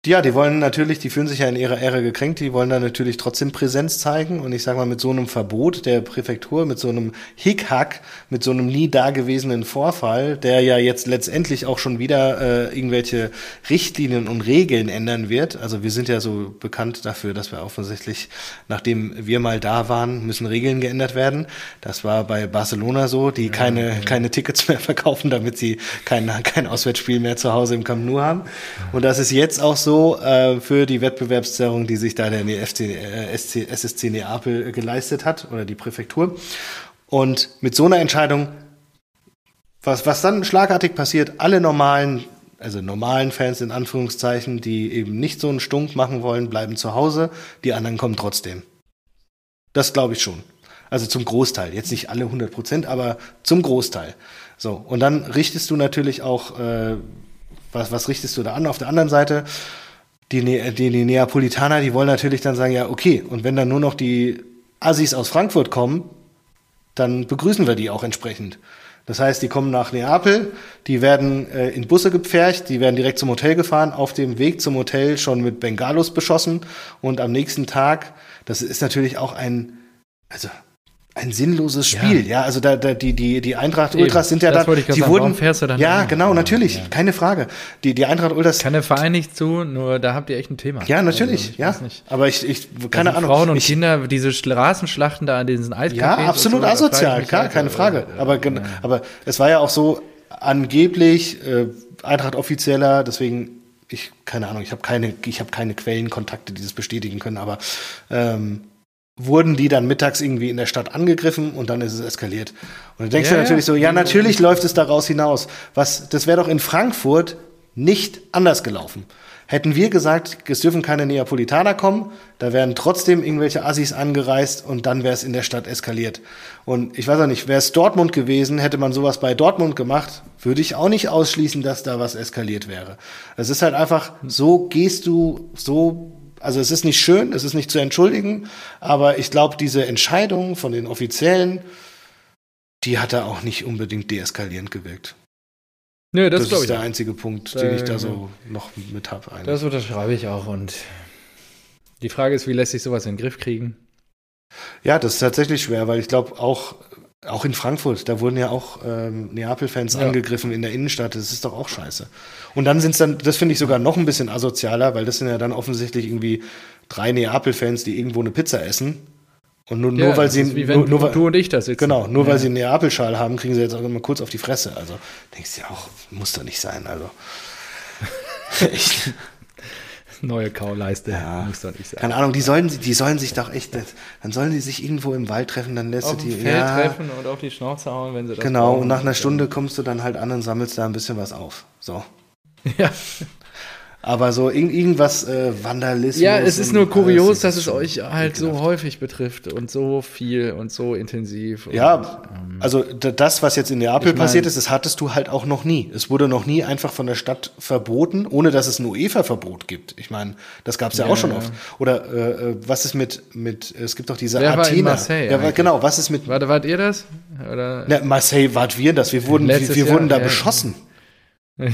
Ja, die wollen natürlich, die fühlen sich ja in ihrer Ehre gekränkt, die wollen da natürlich trotzdem Präsenz zeigen. Und ich sage mal, mit so einem Verbot der Präfektur, mit so einem Hickhack, mit so einem nie dagewesenen Vorfall, der ja jetzt letztendlich auch schon wieder äh, irgendwelche Richtlinien und Regeln ändern wird. Also wir sind ja so bekannt dafür, dass wir offensichtlich, nachdem wir mal da waren, müssen Regeln geändert werden. Das war bei Barcelona so, die keine, ja. keine Tickets mehr *laughs* verkaufen, damit sie kein, kein Auswärtsspiel mehr zu Hause im Camp Nou haben. Und das ist jetzt auch so, so äh, für die Wettbewerbszerrung, die sich da der FC, äh, SC, SSC Neapel geleistet hat oder die Präfektur. Und mit so einer Entscheidung, was, was dann schlagartig passiert, alle normalen, also normalen Fans in Anführungszeichen, die eben nicht so einen Stunk machen wollen, bleiben zu Hause, die anderen kommen trotzdem. Das glaube ich schon. Also zum Großteil. Jetzt nicht alle 100 Prozent, aber zum Großteil. So. Und dann richtest du natürlich auch, äh, was, was richtest du da an? Auf der anderen Seite, die, ne-, die, die Neapolitaner, die wollen natürlich dann sagen, ja, okay, und wenn dann nur noch die Assis aus Frankfurt kommen, dann begrüßen wir die auch entsprechend. Das heißt, die kommen nach Neapel, die werden äh, in Busse gepfercht, die werden direkt zum Hotel gefahren, auf dem Weg zum Hotel schon mit Bengalos beschossen und am nächsten Tag, das ist natürlich auch ein, also ein sinnloses Spiel. Ja, ja also da, da die die die Eintracht Ultras sind ja das da die sagen, wurden fährst du dann Ja, genau, natürlich, ja. keine Frage. Die die Eintracht Ultras kann der Verein nicht zu, nur da habt ihr echt ein Thema. Ja, natürlich, also, ja. Aber ich ich keine Ahnung. Frauen und ich, Kinder, diese Straßenschlachten da an diesen Eiscafés. Ja, absolut so, asozial, klar, keine Frage. Aber aber es war ja auch so angeblich äh, Eintracht offizieller, deswegen ich keine Ahnung, ich habe keine ich habe keine Quellenkontakte, die das bestätigen können, aber ähm, wurden die dann mittags irgendwie in der Stadt angegriffen und dann ist es eskaliert. Und du denkst ja, dir natürlich so, ja, natürlich läuft es daraus hinaus. Was, das wäre doch in Frankfurt nicht anders gelaufen. Hätten wir gesagt, es dürfen keine Neapolitaner kommen, da wären trotzdem irgendwelche Assis angereist und dann wäre es in der Stadt eskaliert. Und ich weiß auch nicht, wäre es Dortmund gewesen, hätte man sowas bei Dortmund gemacht, würde ich auch nicht ausschließen, dass da was eskaliert wäre. Es ist halt einfach, so gehst du, so also es ist nicht schön, es ist nicht zu entschuldigen, aber ich glaube, diese Entscheidung von den Offiziellen, die hat da auch nicht unbedingt deeskalierend gewirkt. Nö, das, das ist der einzige Punkt, den ich da so noch mit habe. Das unterschreibe ich auch und die Frage ist, wie lässt sich sowas in den Griff kriegen? Ja, das ist tatsächlich schwer, weil ich glaube auch auch in Frankfurt, da wurden ja auch ähm, Neapel-Fans ja. angegriffen in der Innenstadt. Das ist doch auch scheiße. Und dann sind es dann, das finde ich sogar noch ein bisschen asozialer, weil das sind ja dann offensichtlich irgendwie drei Neapel-Fans, die irgendwo eine Pizza essen. Und nur, ja, nur weil sie wie wenn nur, nur, du und ich das sitzen. Genau, nur ja. weil sie einen Neapel-Schal haben, kriegen sie jetzt auch immer kurz auf die Fresse. Also denkst du ja auch, muss doch nicht sein. Also *laughs* echt neue Kauleiste. Ja, muss doch nicht sein. Keine Ahnung, die sollen, die sollen sich doch echt, dann sollen die sich irgendwo im Wald treffen, dann lässt auf du die. Feld ja, treffen und auf die Schnauze hauen, wenn sie das Genau, brauchen. und nach einer Stunde kommst du dann halt an und sammelst da ein bisschen was auf. So. Ja. Aber so irgend, irgendwas äh, Vandalismus. Ja, es ist nur kurios, dass es euch halt so häufig betrifft und so viel und so intensiv. Ja, und, ähm, also das, was jetzt in Neapel ich mein, passiert ist, das hattest du halt auch noch nie. Es wurde noch nie einfach von der Stadt verboten, ohne dass es ein UEFA-Verbot gibt. Ich meine, das gab es ja, ja, auch schon ja. oft. Oder äh, äh, was ist mit, mit, es gibt doch diese Wer Athener. War in Marseille ja, genau, was ist mit. Warte, wart ihr das? Oder? Na, Marseille wart wir das. Wir wurden, wir, wir wurden da beschossen. *laughs*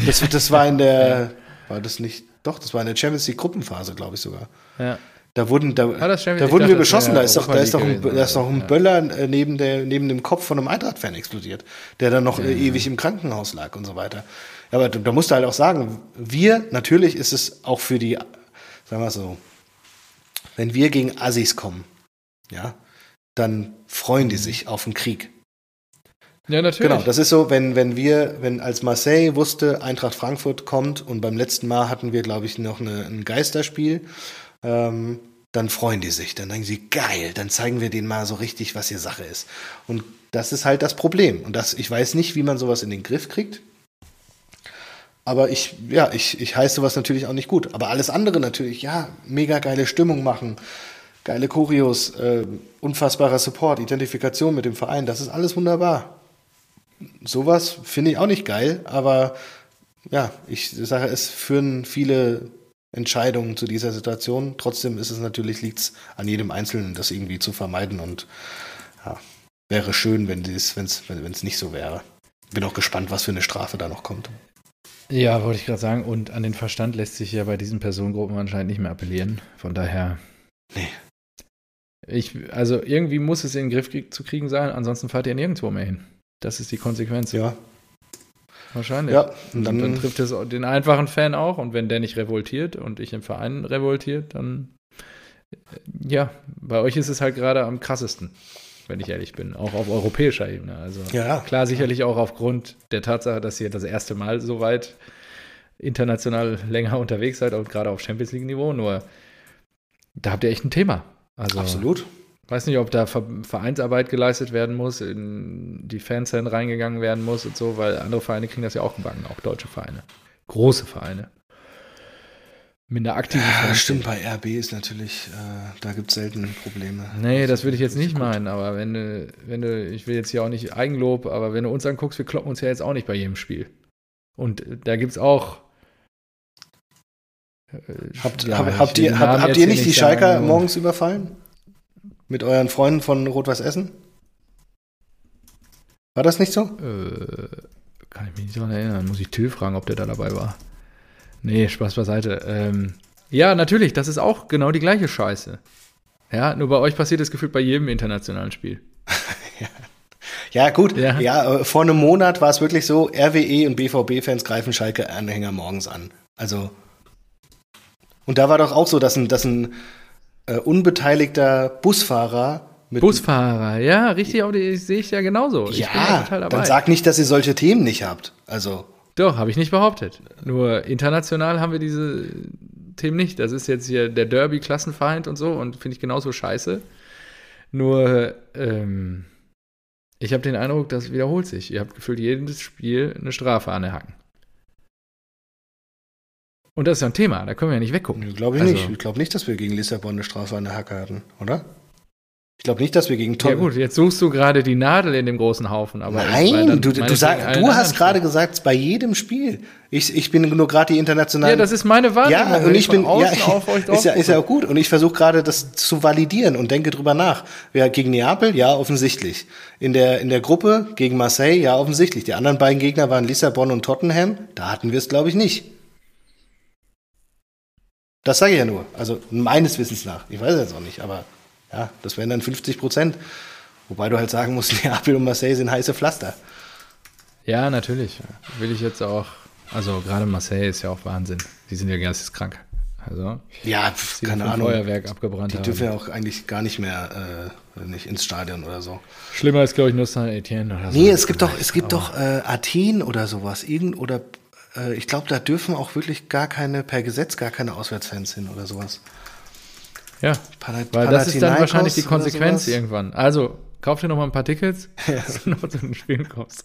Das, das war in der. War das nicht? Doch, das war in der Champions League Gruppenphase, glaube ich sogar. Ja. Da wurden, da, da wurden wir beschossen. Da ist doch, da ist doch ein, da ist doch ein ja. Böller äh, neben, der, neben dem Kopf von einem Eintracht-Fan explodiert, der dann noch ja. äh, ewig im Krankenhaus lag und so weiter. Aber da, da musst du halt auch sagen, wir, natürlich ist es auch für die, sagen wir so, wenn wir gegen Assis kommen, ja, dann freuen die sich auf den Krieg. Ja, natürlich. Genau, das ist so, wenn, wenn wir, wenn als Marseille wusste, Eintracht Frankfurt kommt und beim letzten Mal hatten wir, glaube ich, noch eine, ein Geisterspiel, ähm, dann freuen die sich. Dann denken sie, geil, dann zeigen wir denen mal so richtig, was hier Sache ist. Und das ist halt das Problem. Und das, ich weiß nicht, wie man sowas in den Griff kriegt. Aber ich, ja, ich, ich heiße sowas natürlich auch nicht gut. Aber alles andere natürlich, ja, mega geile Stimmung machen, geile Choreos, äh, unfassbarer Support, Identifikation mit dem Verein, das ist alles wunderbar. Sowas finde ich auch nicht geil, aber ja, ich sage, es führen viele Entscheidungen zu dieser Situation. Trotzdem ist es natürlich, liegt es an jedem Einzelnen, das irgendwie zu vermeiden und ja, wäre schön, wenn es wenn nicht so wäre. Bin auch gespannt, was für eine Strafe da noch kommt. Ja, wollte ich gerade sagen. Und an den Verstand lässt sich ja bei diesen Personengruppen anscheinend nicht mehr appellieren. Von daher. Nee. Ich, also irgendwie muss es in den Griff zu kriegen sein, ansonsten fahrt ihr nirgendwo mehr hin. Das ist die Konsequenz. Ja. Wahrscheinlich. Ja, und dann, dann trifft es den einfachen Fan auch. Und wenn der nicht revoltiert und ich im Verein revoltiert, dann ja, bei euch ist es halt gerade am krassesten, wenn ich ehrlich bin, auch auf europäischer Ebene. Also ja. klar, sicherlich auch aufgrund der Tatsache, dass ihr das erste Mal so weit international länger unterwegs seid und gerade auf Champions League Niveau. Nur da habt ihr echt ein Thema. Also, Absolut. Weiß nicht, ob da Vereinsarbeit geleistet werden muss, in die Fanszenen reingegangen werden muss und so, weil andere Vereine kriegen das ja auch gebacken, auch deutsche Vereine. Große Vereine. Mit einer aktiven ja, stimmt, bei RB ist natürlich, äh, da gibt es selten Probleme. Nee, das würde ich jetzt nicht meinen, aber wenn du, wenn du, ich will jetzt hier auch nicht Eigenlob, aber wenn du uns anguckst, wir kloppen uns ja jetzt auch nicht bei jedem Spiel. Und da gibt es auch äh, Habt, ja, hab, habt ihr, hab, habt ihr nicht die Schalker morgens überfallen? Mit euren Freunden von Rot-Weiß Essen? War das nicht so? Äh, kann ich mich nicht daran erinnern. Muss ich Till fragen, ob der da dabei war. Nee, Spaß beiseite. Ähm, ja, natürlich, das ist auch genau die gleiche Scheiße. Ja, nur bei euch passiert das gefühlt bei jedem internationalen Spiel. *laughs* ja. ja. gut. Ja. ja, vor einem Monat war es wirklich so, RWE und BVB-Fans greifen Schalke-Anhänger morgens an. Also. Und da war doch auch so, dass ein, dass ein äh, unbeteiligter Busfahrer mit Busfahrer, ja, richtig, aber die sehe ich ja genauso. Ja, dann sag nicht, dass ihr solche Themen nicht habt. Also. Doch, habe ich nicht behauptet. Nur international haben wir diese Themen nicht. Das ist jetzt hier der Derby-Klassenfeind und so und finde ich genauso scheiße. Nur, ähm, ich habe den Eindruck, das wiederholt sich. Ihr habt gefühlt jedes Spiel eine Strafe an der Hacken. Und das ist ja ein Thema, da können wir ja nicht weggucken. Glaube ich also, nicht. Ich glaube nicht, dass wir gegen Lissabon eine Strafe an der Hacke hatten, oder? Ich glaube nicht, dass wir gegen Tom. Ja gut, jetzt suchst du gerade die Nadel in dem großen Haufen. Aber Nein, du, du, sag, du hast gerade gesagt, bei jedem Spiel. Ich, ich bin nur gerade die internationalen. Ja, das ist meine Wahrnehmung. Ja, und ich bin ja, *laughs* ist, ja, ist ja auch gut. Und ich versuche gerade das zu validieren und denke drüber nach. Ja, gegen Neapel, ja, offensichtlich. In der, in der Gruppe gegen Marseille, ja, offensichtlich. Die anderen beiden Gegner waren Lissabon und Tottenham. Da hatten wir es, glaube ich, nicht. Das sage ich ja nur. Also meines Wissens nach. Ich weiß es jetzt auch nicht, aber ja, das wären dann 50 Prozent. Wobei du halt sagen musst, *laughs* Neapel und Marseille sind heiße Pflaster. Ja, natürlich. Will ich jetzt auch. Also gerade Marseille ist ja auch Wahnsinn. Die sind ja geisteskrank. Also, ja, keine Ahnung. Feuerwerk abgebrannt Die dürfen ja auch eigentlich gar nicht mehr äh, nicht ins Stadion oder so. Schlimmer ist, glaube ich, nur Saint-Etienne oder so. Nee, es gibt doch, es gibt doch äh, Athen oder sowas. Irgend, oder äh, ich glaube, da dürfen auch wirklich gar keine, per Gesetz gar keine Auswärtsfans hin oder sowas. Ja, Panat weil das ist dann wahrscheinlich die Konsequenz irgendwann. Also, kauf dir noch mal ein paar Tickets, ja. *laughs* *laughs* dass du noch zu den Spielen kommst.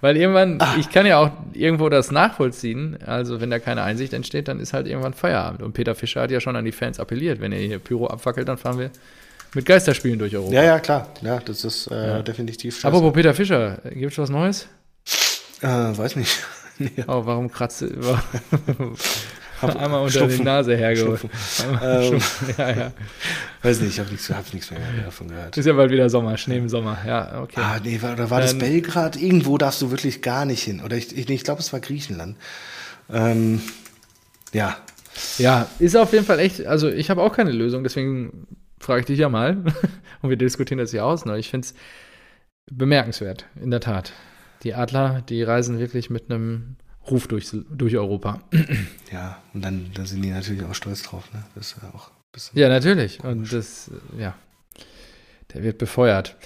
Weil irgendwann, Ach. ich kann ja auch irgendwo das nachvollziehen, also wenn da keine Einsicht entsteht, dann ist halt irgendwann Feierabend. Und Peter Fischer hat ja schon an die Fans appelliert, wenn er hier Pyro abfackelt, dann fahren wir mit Geisterspielen durch Europa. Ja, ja, klar. Ja, das ist äh, ja. definitiv scheiße. Apropos Peter Fischer, gibt es was Neues? Äh, weiß nicht. *laughs* ja. Oh, warum kratzt *laughs* Einmal unter die Nase hergeholt. Ähm, *laughs* ja, ja. Weiß nicht, ich habe nichts, hab nichts mehr davon gehört. Ist ja bald wieder Sommer, Schnee im Sommer. Ja, okay. Ah, nee, oder war das Belgrad? Irgendwo darfst du wirklich gar nicht hin. Oder ich, ich, ich glaube, es war Griechenland. Ähm, ja. Ja, ist auf jeden Fall echt, also ich habe auch keine Lösung, deswegen frage ich dich ja mal. Und wir diskutieren das hier aus. Ne? Ich finde es bemerkenswert, in der Tat. Die Adler, die reisen wirklich mit einem Ruf durch, durch Europa. Ja, und dann, dann sind die natürlich auch stolz drauf. Ne? Das ist ja, auch ja, natürlich. Und das, ja, der wird befeuert.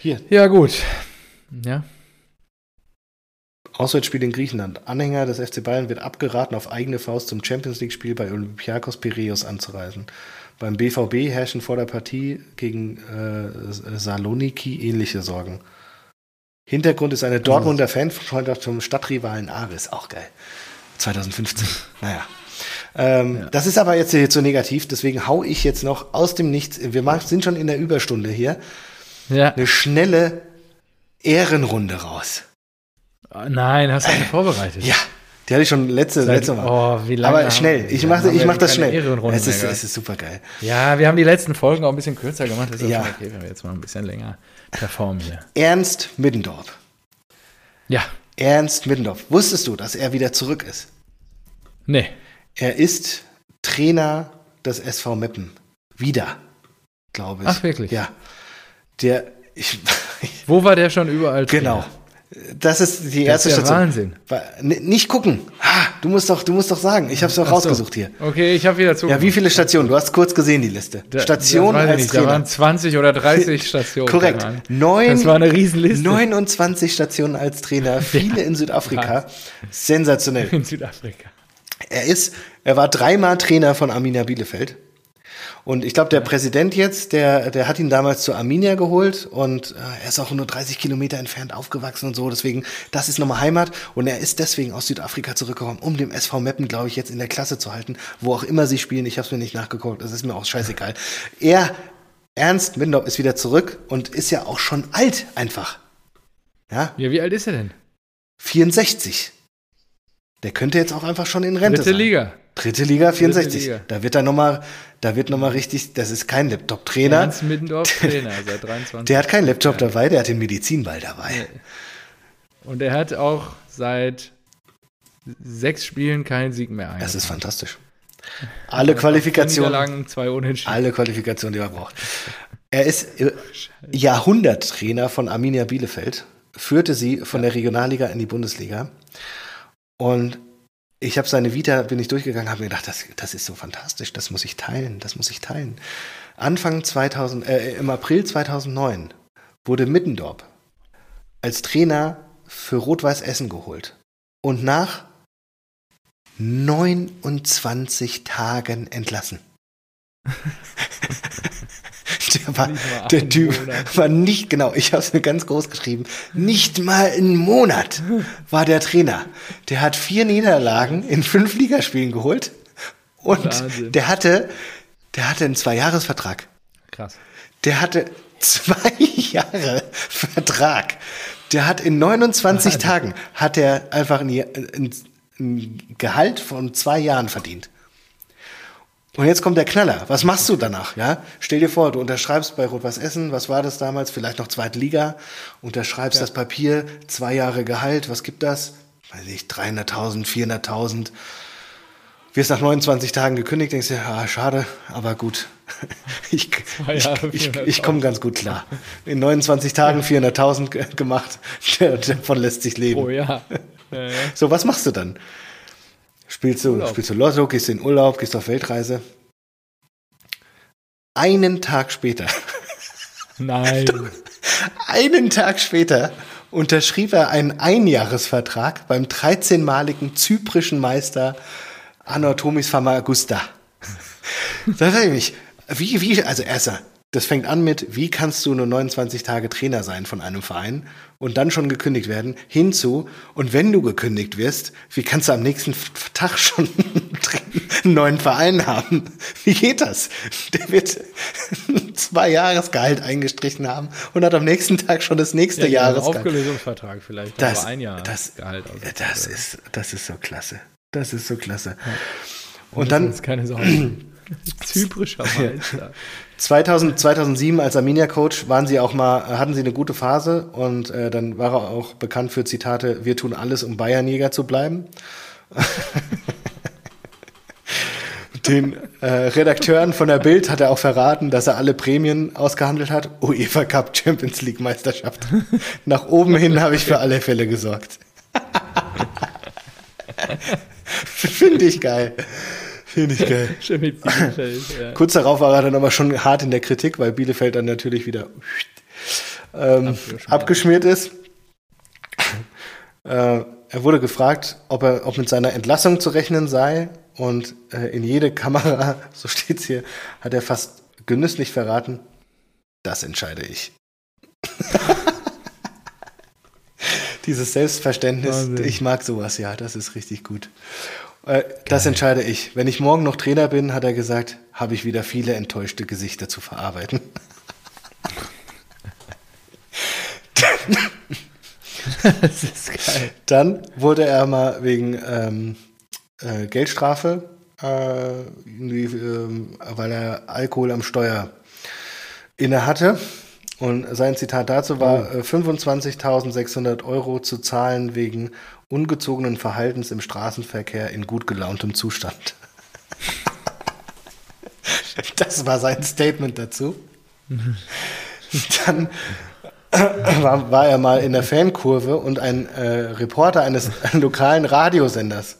Hier. Ja, gut. Ja. Auswärtsspiel in Griechenland. Anhänger des FC Bayern wird abgeraten, auf eigene Faust zum Champions League-Spiel bei Olympiakos Piraeus anzureisen. Beim BVB herrschen vor der Partie gegen äh, Saloniki ähnliche Sorgen. Hintergrund ist eine Dortmunder Fanfreundschaft zum Stadtrivalen Aris. Auch geil. 2015. *laughs* naja. Ähm, ja. Das ist aber jetzt hier zu negativ, deswegen hau ich jetzt noch aus dem Nichts. Wir sind schon in der Überstunde hier. Ja. Eine schnelle Ehrenrunde raus. Nein, hast du eine vorbereitet? Ja, die hatte ich schon letzte, Seit, letzte Mal. Oh, wie lange? Aber schnell, ich mache ich mach das schnell. Es ist, es ist super geil. Ja, wir haben die letzten Folgen auch ein bisschen kürzer gemacht. Das ist Ja. okay, wenn wir jetzt mal ein bisschen länger performen hier. Ernst Middendorf. Ja, Ernst Middendorf. Wusstest du, dass er wieder zurück ist? nee. Er ist Trainer des SV Meppen. Wieder, glaube ich. Ach, wirklich? Ja. Der, ich, *laughs* Wo war der schon überall? drin? genau. Das ist die Das erste ist ja Station. Wahnsinn. Nicht gucken. Ha, du musst doch, du musst doch sagen. Ich habe es doch Ach so. rausgesucht hier. Okay, ich habe wieder zu. Ja, wie viele Stationen? Du hast kurz gesehen die Liste. Da- Station das weiß ich als nicht. Da Trainer. waren 20 oder 30 Stationen. *laughs* Korrekt. Neun, Das war eine Riesenliste 29 Stationen als Trainer, *laughs* viele in Südafrika. Sensationell. in Südafrika. Er ist, er war dreimal Trainer von Arminia Bielefeld. Und ich glaube, der Präsident jetzt, der, der hat ihn damals zu Arminia geholt und äh, er ist auch nur 30 Kilometer entfernt aufgewachsen und so. Deswegen, das ist nochmal Heimat. Und er ist deswegen aus Südafrika zurückgekommen, um dem SV Meppen, glaube ich, jetzt in der Klasse zu halten, wo auch immer sie spielen. Ich habe es mir nicht nachgeguckt, das ist mir auch scheißegal. Er, Ernst Mindorp, ist wieder zurück und ist ja auch schon alt einfach. Ja, Ja, wie alt ist er denn? 64. Der könnte jetzt auch einfach schon in Rente Dritte sein. Liga. Dritte Liga, 64. Liga. Da wird er nochmal, da wird nochmal richtig, das ist kein Laptop-Trainer. Ernst Middendorf Trainer seit 23. Der hat keinen Laptop dabei, der hat den Medizinball dabei. Und er hat auch seit sechs Spielen keinen Sieg mehr ein. Das ist fantastisch. Alle Qualifikationen, zwei Unentschieden. alle Qualifikationen, die er braucht. Er ist äh, Jahrhunderttrainer von Arminia Bielefeld, führte sie von der Regionalliga in die Bundesliga. Und ich habe seine Vita, bin ich durchgegangen, habe mir gedacht, das, das ist so fantastisch, das muss ich teilen, das muss ich teilen. Anfang 2000, äh, im April 2009 wurde Middendorp als Trainer für Rot-Weiß Essen geholt. Und nach 29 Tagen entlassen. *laughs* *laughs* der war, der Typ Monat. war nicht, genau, ich habe es mir ganz groß geschrieben, nicht mal einen Monat war der Trainer. Der hat vier Niederlagen in fünf Ligaspielen geholt und Wahnsinn. der hatte, der hatte einen Zweijahresvertrag. Krass. Der hatte zwei *laughs* Jahre Vertrag. Der hat in 29 Tagen hat er einfach ein, ein, ein Gehalt von zwei Jahren verdient. Und jetzt kommt der Knaller. Was machst du danach? Ja, stell dir vor, du unterschreibst bei Rot-Weiß Essen. Was war das damals? Vielleicht noch zweite Liga. Unterschreibst das Papier, zwei Jahre Gehalt. Was gibt das? Weiß ich, 300.000, 400.000. Wirst nach 29 Tagen gekündigt, denkst dir, ah, schade, aber gut. *laughs* Ich, ich, ich, 400.000. ich komme ganz gut klar. In 29 Tagen 400.000 ge- gemacht. *laughs* Davon lässt sich leben. Oh ja. *laughs* Ja, ja. So, was machst du dann? Spielst du, Urlaub. spielst du Lotto, gehst in Urlaub, gehst auf Weltreise. Einen Tag später, *laughs* Nein. *laughs* einen Tag später unterschrieb er einen Einjahresvertrag beim 13-maligen zyprischen Meister Anatomis Famagusta. *laughs* Da frage ich mich, wie, wie, also erster, das fängt an mit, wie kannst du nur 29 Tage Trainer sein von einem Verein und dann schon gekündigt werden, hinzu, und wenn du gekündigt wirst, wie kannst du am nächsten Tag *laughs* schon einen neuen Verein haben? Wie geht das? Der wird *laughs* zwei Jahresgehalt eingestrichen haben und hat am nächsten Tag schon das nächste Ja, Jahresgehalt. Aufgelösungsvertrag vielleicht. Das, aber ein Jahr das, Gehalt. aus. das, ist, das ist so klasse. Das ist so klasse. Und Und dann keine Sorgen. *clears throat* Zyprischer Meister. 2000, 2007 als Arminia-Coach waren sie auch mal, hatten sie eine gute Phase und äh, dann war er auch bekannt für Zitate, wir tun alles, um Bayernjäger zu bleiben. *laughs* Den äh, Redakteuren von der Bild hat er auch verraten, dass er alle Prämien ausgehandelt hat. UEFA Cup Champions League Meisterschaft. Nach oben hin habe ich für alle Fälle gesorgt. *laughs* Finde ich geil. Finde ich geil. *laughs* Schön mit Bielefeld. Ja. Kurz darauf war er dann aber schon hart in der Kritik, weil Bielefeld dann natürlich wieder ähm, Abgeschmiert. ist. Äh, er wurde gefragt, ob er, ob mit seiner Entlassung zu rechnen sei. Und äh, in jede Kamera, *laughs* so steht's hier, hat er fast genüsslich verraten, das entscheide ich. *laughs* Dieses Selbstverständnis, Wahnsinn. ich mag sowas, ja, das ist richtig gut. Äh, das entscheide ich. Wenn ich morgen noch Trainer bin, hat er gesagt, habe ich wieder viele enttäuschte Gesichter zu verarbeiten. *laughs* das ist geil. Dann wurde er mal wegen ähm, äh, Geldstrafe, äh, ähm, weil er Alkohol am Steuer inne hatte. Und sein Zitat dazu war, äh, 25.600 Euro zu zahlen wegen ungezogenen Verhaltens im Straßenverkehr in gut gelauntem Zustand. *laughs* das war sein Statement dazu. Dann war, war er mal in der Fankurve und ein äh, Reporter eines *laughs* lokalen Radiosenders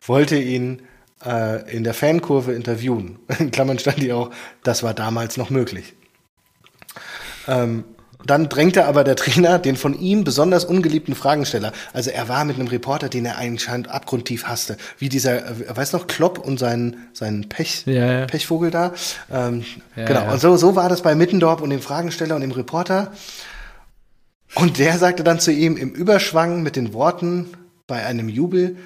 wollte ihn äh, in der Fankurve interviewen. In Klammern stand hier auch, das war damals noch möglich. Ähm, dann drängte aber der Trainer den von ihm besonders ungeliebten Fragensteller. Also er war mit einem Reporter, den er anscheinend abgrundtief hasste. Wie dieser, äh, weiß noch, Klopp und sein, sein Pech, Ja, ja. Pechvogel da. Ähm, Ja, genau. Und so, so war das bei Mittendorf und dem Fragensteller und dem Reporter. Und der sagte dann zu ihm im Überschwang mit den Worten bei einem Jubel,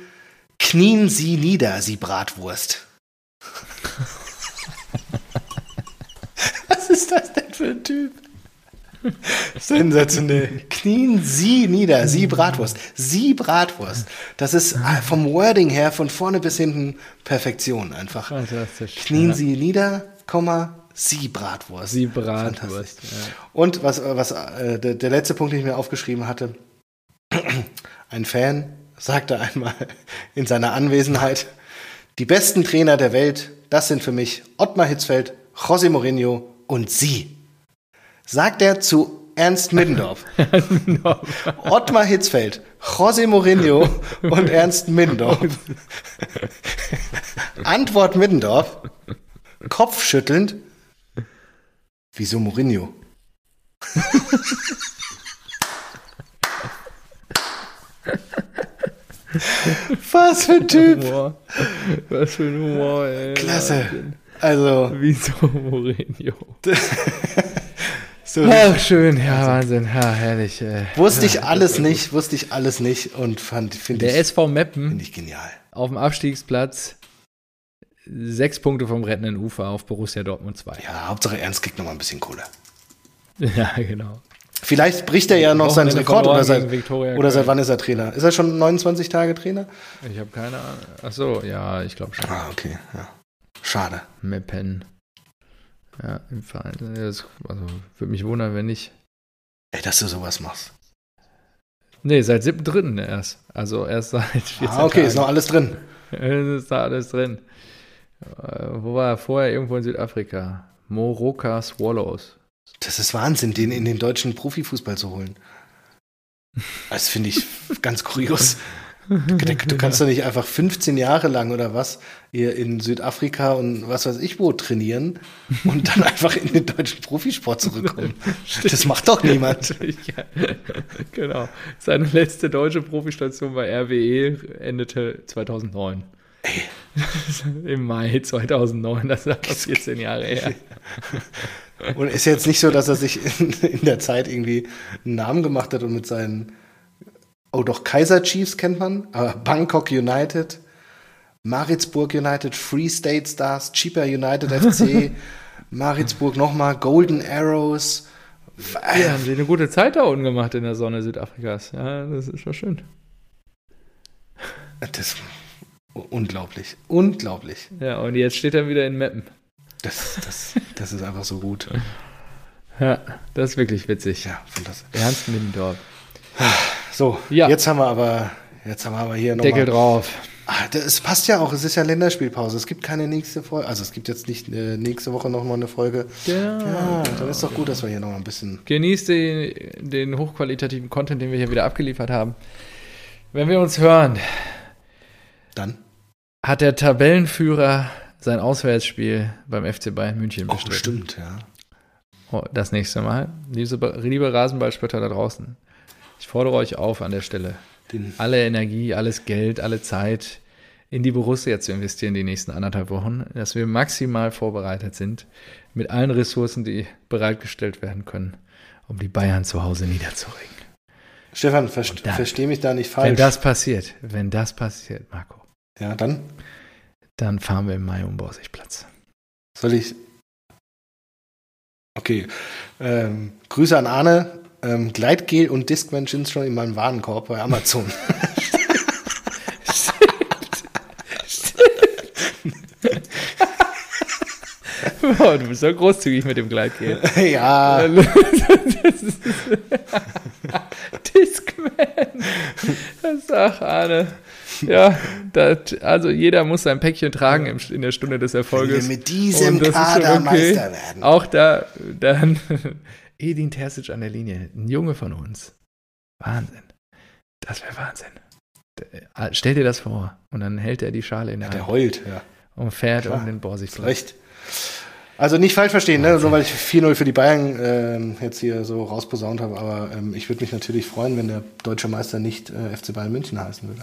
knien Sie nieder, Sie Bratwurst. *laughs* Was ist das denn für ein Typ? *laughs* Sensationell. Knien Sie nieder, Sie Bratwurst. Sie Bratwurst. Das ist äh, vom Wording her von vorne bis hinten Perfektion einfach. Fantastisch. Knien Ja. Sie nieder, Komma, Sie Bratwurst. Sie. Bratwurst. Ja. Und was, was äh, der, der letzte Punkt, den ich mir aufgeschrieben hatte, *clears throat* ein Fan sagte einmal *laughs* in seiner Anwesenheit, die besten Trainer der Welt, das sind für mich Ottmar Hitzfeld, José Mourinho und Sie. Sagt er zu Ernst Middendorf. *laughs* Ottmar Hitzfeld, José Mourinho und Ernst Middendorf. Antwort Middendorf, kopfschüttelnd, wieso Mourinho? Was für ein Typ. Humor. Was für ein Humor, ey. Klasse. Also, Wieso Mourinho? *laughs* so Ach, schön, ja, Wahnsinn, ja, herrlich. Äh. wusste ich alles nicht, wusste ich alles nicht und fand, finde Der ich, SV Meppen finde ich genial. auf dem Abstiegsplatz, sechs Punkte vom rettenden Ufer auf Borussia Dortmund 2. Ja, Hauptsache Ernst kriegt noch mal ein bisschen Kohle. *laughs* Ja, genau. Vielleicht bricht er ja noch seinen Rekord oder seit, oder seit wann ist er Trainer? Ist er schon 29 Tage Trainer? Ich habe keine Ahnung. Ach so, ja, ich glaube schon. Ah, okay, ja. Schade. Meppen. Ja, im Verein. Das, also, würde mich wundern, wenn nicht. Ey, dass du sowas machst. Nee, seit 7.3. erst. Also erst seit *laughs* 14 Ah, okay, ist noch Tagen. alles drin. Ist da alles drin. Äh, wo war er vorher? Irgendwo in Südafrika. Moroka Swallows. Das ist Wahnsinn, den in den deutschen Profifußball zu holen. *laughs* Das finde ich ganz kurios. *laughs* Du, kannst doch nicht einfach 15 Jahre lang oder was hier in Südafrika und was weiß ich wo trainieren und dann *laughs* einfach in den deutschen Profisport zurückkommen. *laughs* Das macht doch niemand. Ja, *laughs* genau. Seine letzte deutsche Profistation bei RWE endete 2009. Im Mai 2009, das ist aber 14 Jahre her. Und ist jetzt nicht so, dass er sich in, in der Zeit irgendwie einen Namen gemacht hat und mit seinen, oh doch, Kaiser Chiefs kennt man, aber Bangkok United, Maritzburg United, Free State Stars, Cheaper United FC, *laughs* Maritzburg nochmal, Golden Arrows. Ja, haben sie eine gute Zeit da unten gemacht in der Sonne Südafrikas. Ja, das ist schon schön. Das unglaublich, unglaublich. Ja, und jetzt steht er wieder in Meppen. Das, das, das ist einfach so gut. Ja, das ist wirklich witzig. Ja, fantastisch. Ernst Middendorf. *sighs* So, Ja. jetzt haben wir aber, jetzt haben wir aber hier Deckel drauf. Ah, das es passt ja auch, es ist ja Länderspielpause. Es gibt keine nächste Folge. Also es gibt jetzt nicht äh, nächste Woche nochmal eine Folge. Genau. Ja, dann ist doch gut, dass wir hier nochmal ein bisschen. Genießt den, den hochqualitativen Content, den wir hier wieder abgeliefert haben. Wenn wir uns hören, Dann. hat der Tabellenführer sein Auswärtsspiel beim FC Bayern München Oh, bestritten. stimmt, ja. Oh, das nächste Mal. Liebe, liebe Rasenballspötter da draußen, ich fordere euch auf an der Stelle. Den, alle Energie, alles Geld, alle Zeit in die Borussia zu investieren die nächsten anderthalb Wochen, dass wir maximal vorbereitet sind mit allen Ressourcen, die bereitgestellt werden können, um die Bayern zu Hause niederzuringen. Stefan, verst dann, versteh mich da nicht falsch. Wenn das passiert, wenn das passiert, Marco, ja, dann dann fahren wir im Mai um Borsigplatz. soll ich. Okay. Ähm, Grüße an Arne. Ähm, Gleitgel und Discman sind schon in meinem Warenkorb bei Amazon. Boah, du bist so großzügig mit dem Gleitgel. *laughs* ja. Das ist- Discman. Sagt Arne. Ja, das, also jeder muss sein Päckchen tragen im, in der Stunde des Wenn Erfolges. wir mit diesem Kader okay. Meister werden. Auch da, dann Edin Terzic an der Linie, ein Junge von uns. Wahnsinn. Das wäre Wahnsinn. Der- Stell dir das vor. Und dann hält er die Schale in der Der Hand heult, ja. und fährt Klar. um den Borsigplatz. Recht. Also nicht falsch verstehen, ne? so weil ich 4-0 für die Bayern ähm, jetzt hier so rausposaunt habe, aber ähm, ich würde mich natürlich freuen, wenn der deutsche Meister nicht äh, FC Bayern München heißen würde.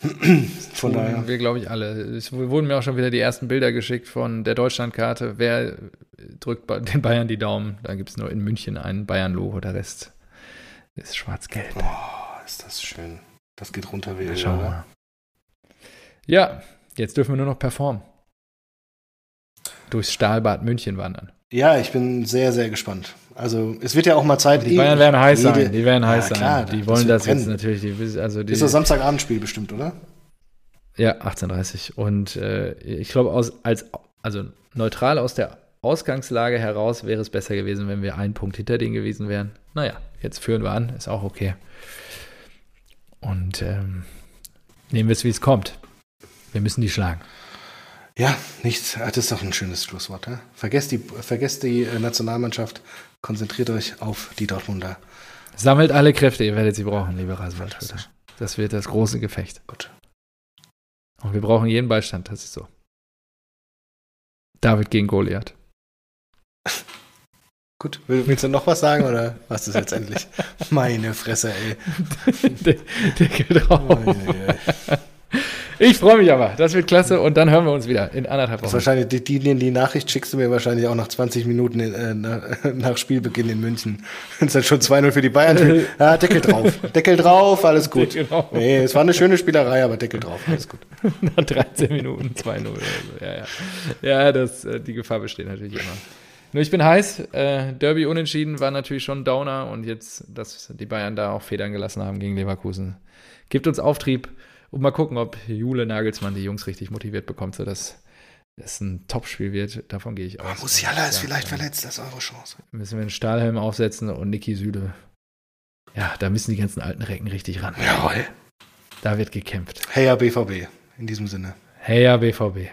*clears throat* Von daher. wir, glaube ich, alle. Es wurden mir auch schon wieder die ersten Bilder geschickt von der Deutschlandkarte. Wer drückt *laughs* den Bayern die Daumen? Da gibt es nur in München ein Bayern-Logo, der Rest ist schwarz-gelb. Oh, ist das schön. Das geht runter wie oder? mal. Ja, jetzt dürfen wir nur noch performen. Durchs Stahlbad München wandern. Ja, ich bin sehr, sehr gespannt. Also es wird ja auch mal Zeit. Die Bayern werden heiß jede- sein. Die werden heiß Ja, klar, sein. Die das wollen wird das jetzt natürlich. Die, also die, Ist das Samstagabendspiel bestimmt, oder? Ja, 1830. Und äh, ich glaube, aus, als, also neutral aus der Ausgangslage heraus wäre es besser gewesen, wenn wir einen Punkt hinter denen gewesen wären. Naja, jetzt führen wir an, ist auch okay. Und ähm, nehmen wir es, wie es kommt. Wir müssen die schlagen. Ja, nichts. Ah, Das ist doch ein schönes Schlusswort. Ja? Vergesst die, vergesst die äh, Nationalmannschaft, konzentriert euch auf die Dortmunder. Sammelt alle Kräfte, ihr werdet sie brauchen, liebe Rasenballspieler. Das wird das große Gefecht. Gut. Und wir brauchen jeden Beistand, das ist so. David gegen Goliath. *laughs* Gut. Will- Willst du noch was sagen oder was ist jetzt endlich? *laughs* Meine Fresse, ey. Geht drauf. Ui. Ich freue mich aber. Das wird klasse. Und dann hören wir uns wieder in anderthalb Das ist Wochen. wahrscheinlich, die, die, die Nachricht schickst du mir wahrscheinlich auch nach 20 Minuten in, äh, nach, *laughs* nach Spielbeginn in München. Wenn es dann schon 2-0 für die Bayern *laughs* Ja, Deckel drauf. Deckel drauf, alles gut. Deckel drauf. Nee, es war eine schöne Spielerei, aber Deckel drauf, alles gut. *laughs* Nach 13 Minuten 2-0 oder so. Ja, ja. ja das, äh, die Gefahr besteht natürlich immer. Nur ich bin heiß. Äh, Derby unentschieden war natürlich schon ein Downer. Und jetzt, dass die Bayern da auch Federn gelassen haben gegen Leverkusen, gibt uns Auftrieb. Und mal gucken, ob Jule Nagelsmann die Jungs richtig motiviert bekommt, sodass es ein Topspiel wird. Davon gehe ich aus. Musiala ist Ja, vielleicht verletzt, das ist eure Chance. Müssen wir einen Stahlhelm aufsetzen und Niki Süde. Ja, da müssen die ganzen alten Recken richtig ran. Jawohl. Da wird gekämpft. Hey ja, BVB, in diesem Sinne. Hey ja, BVB.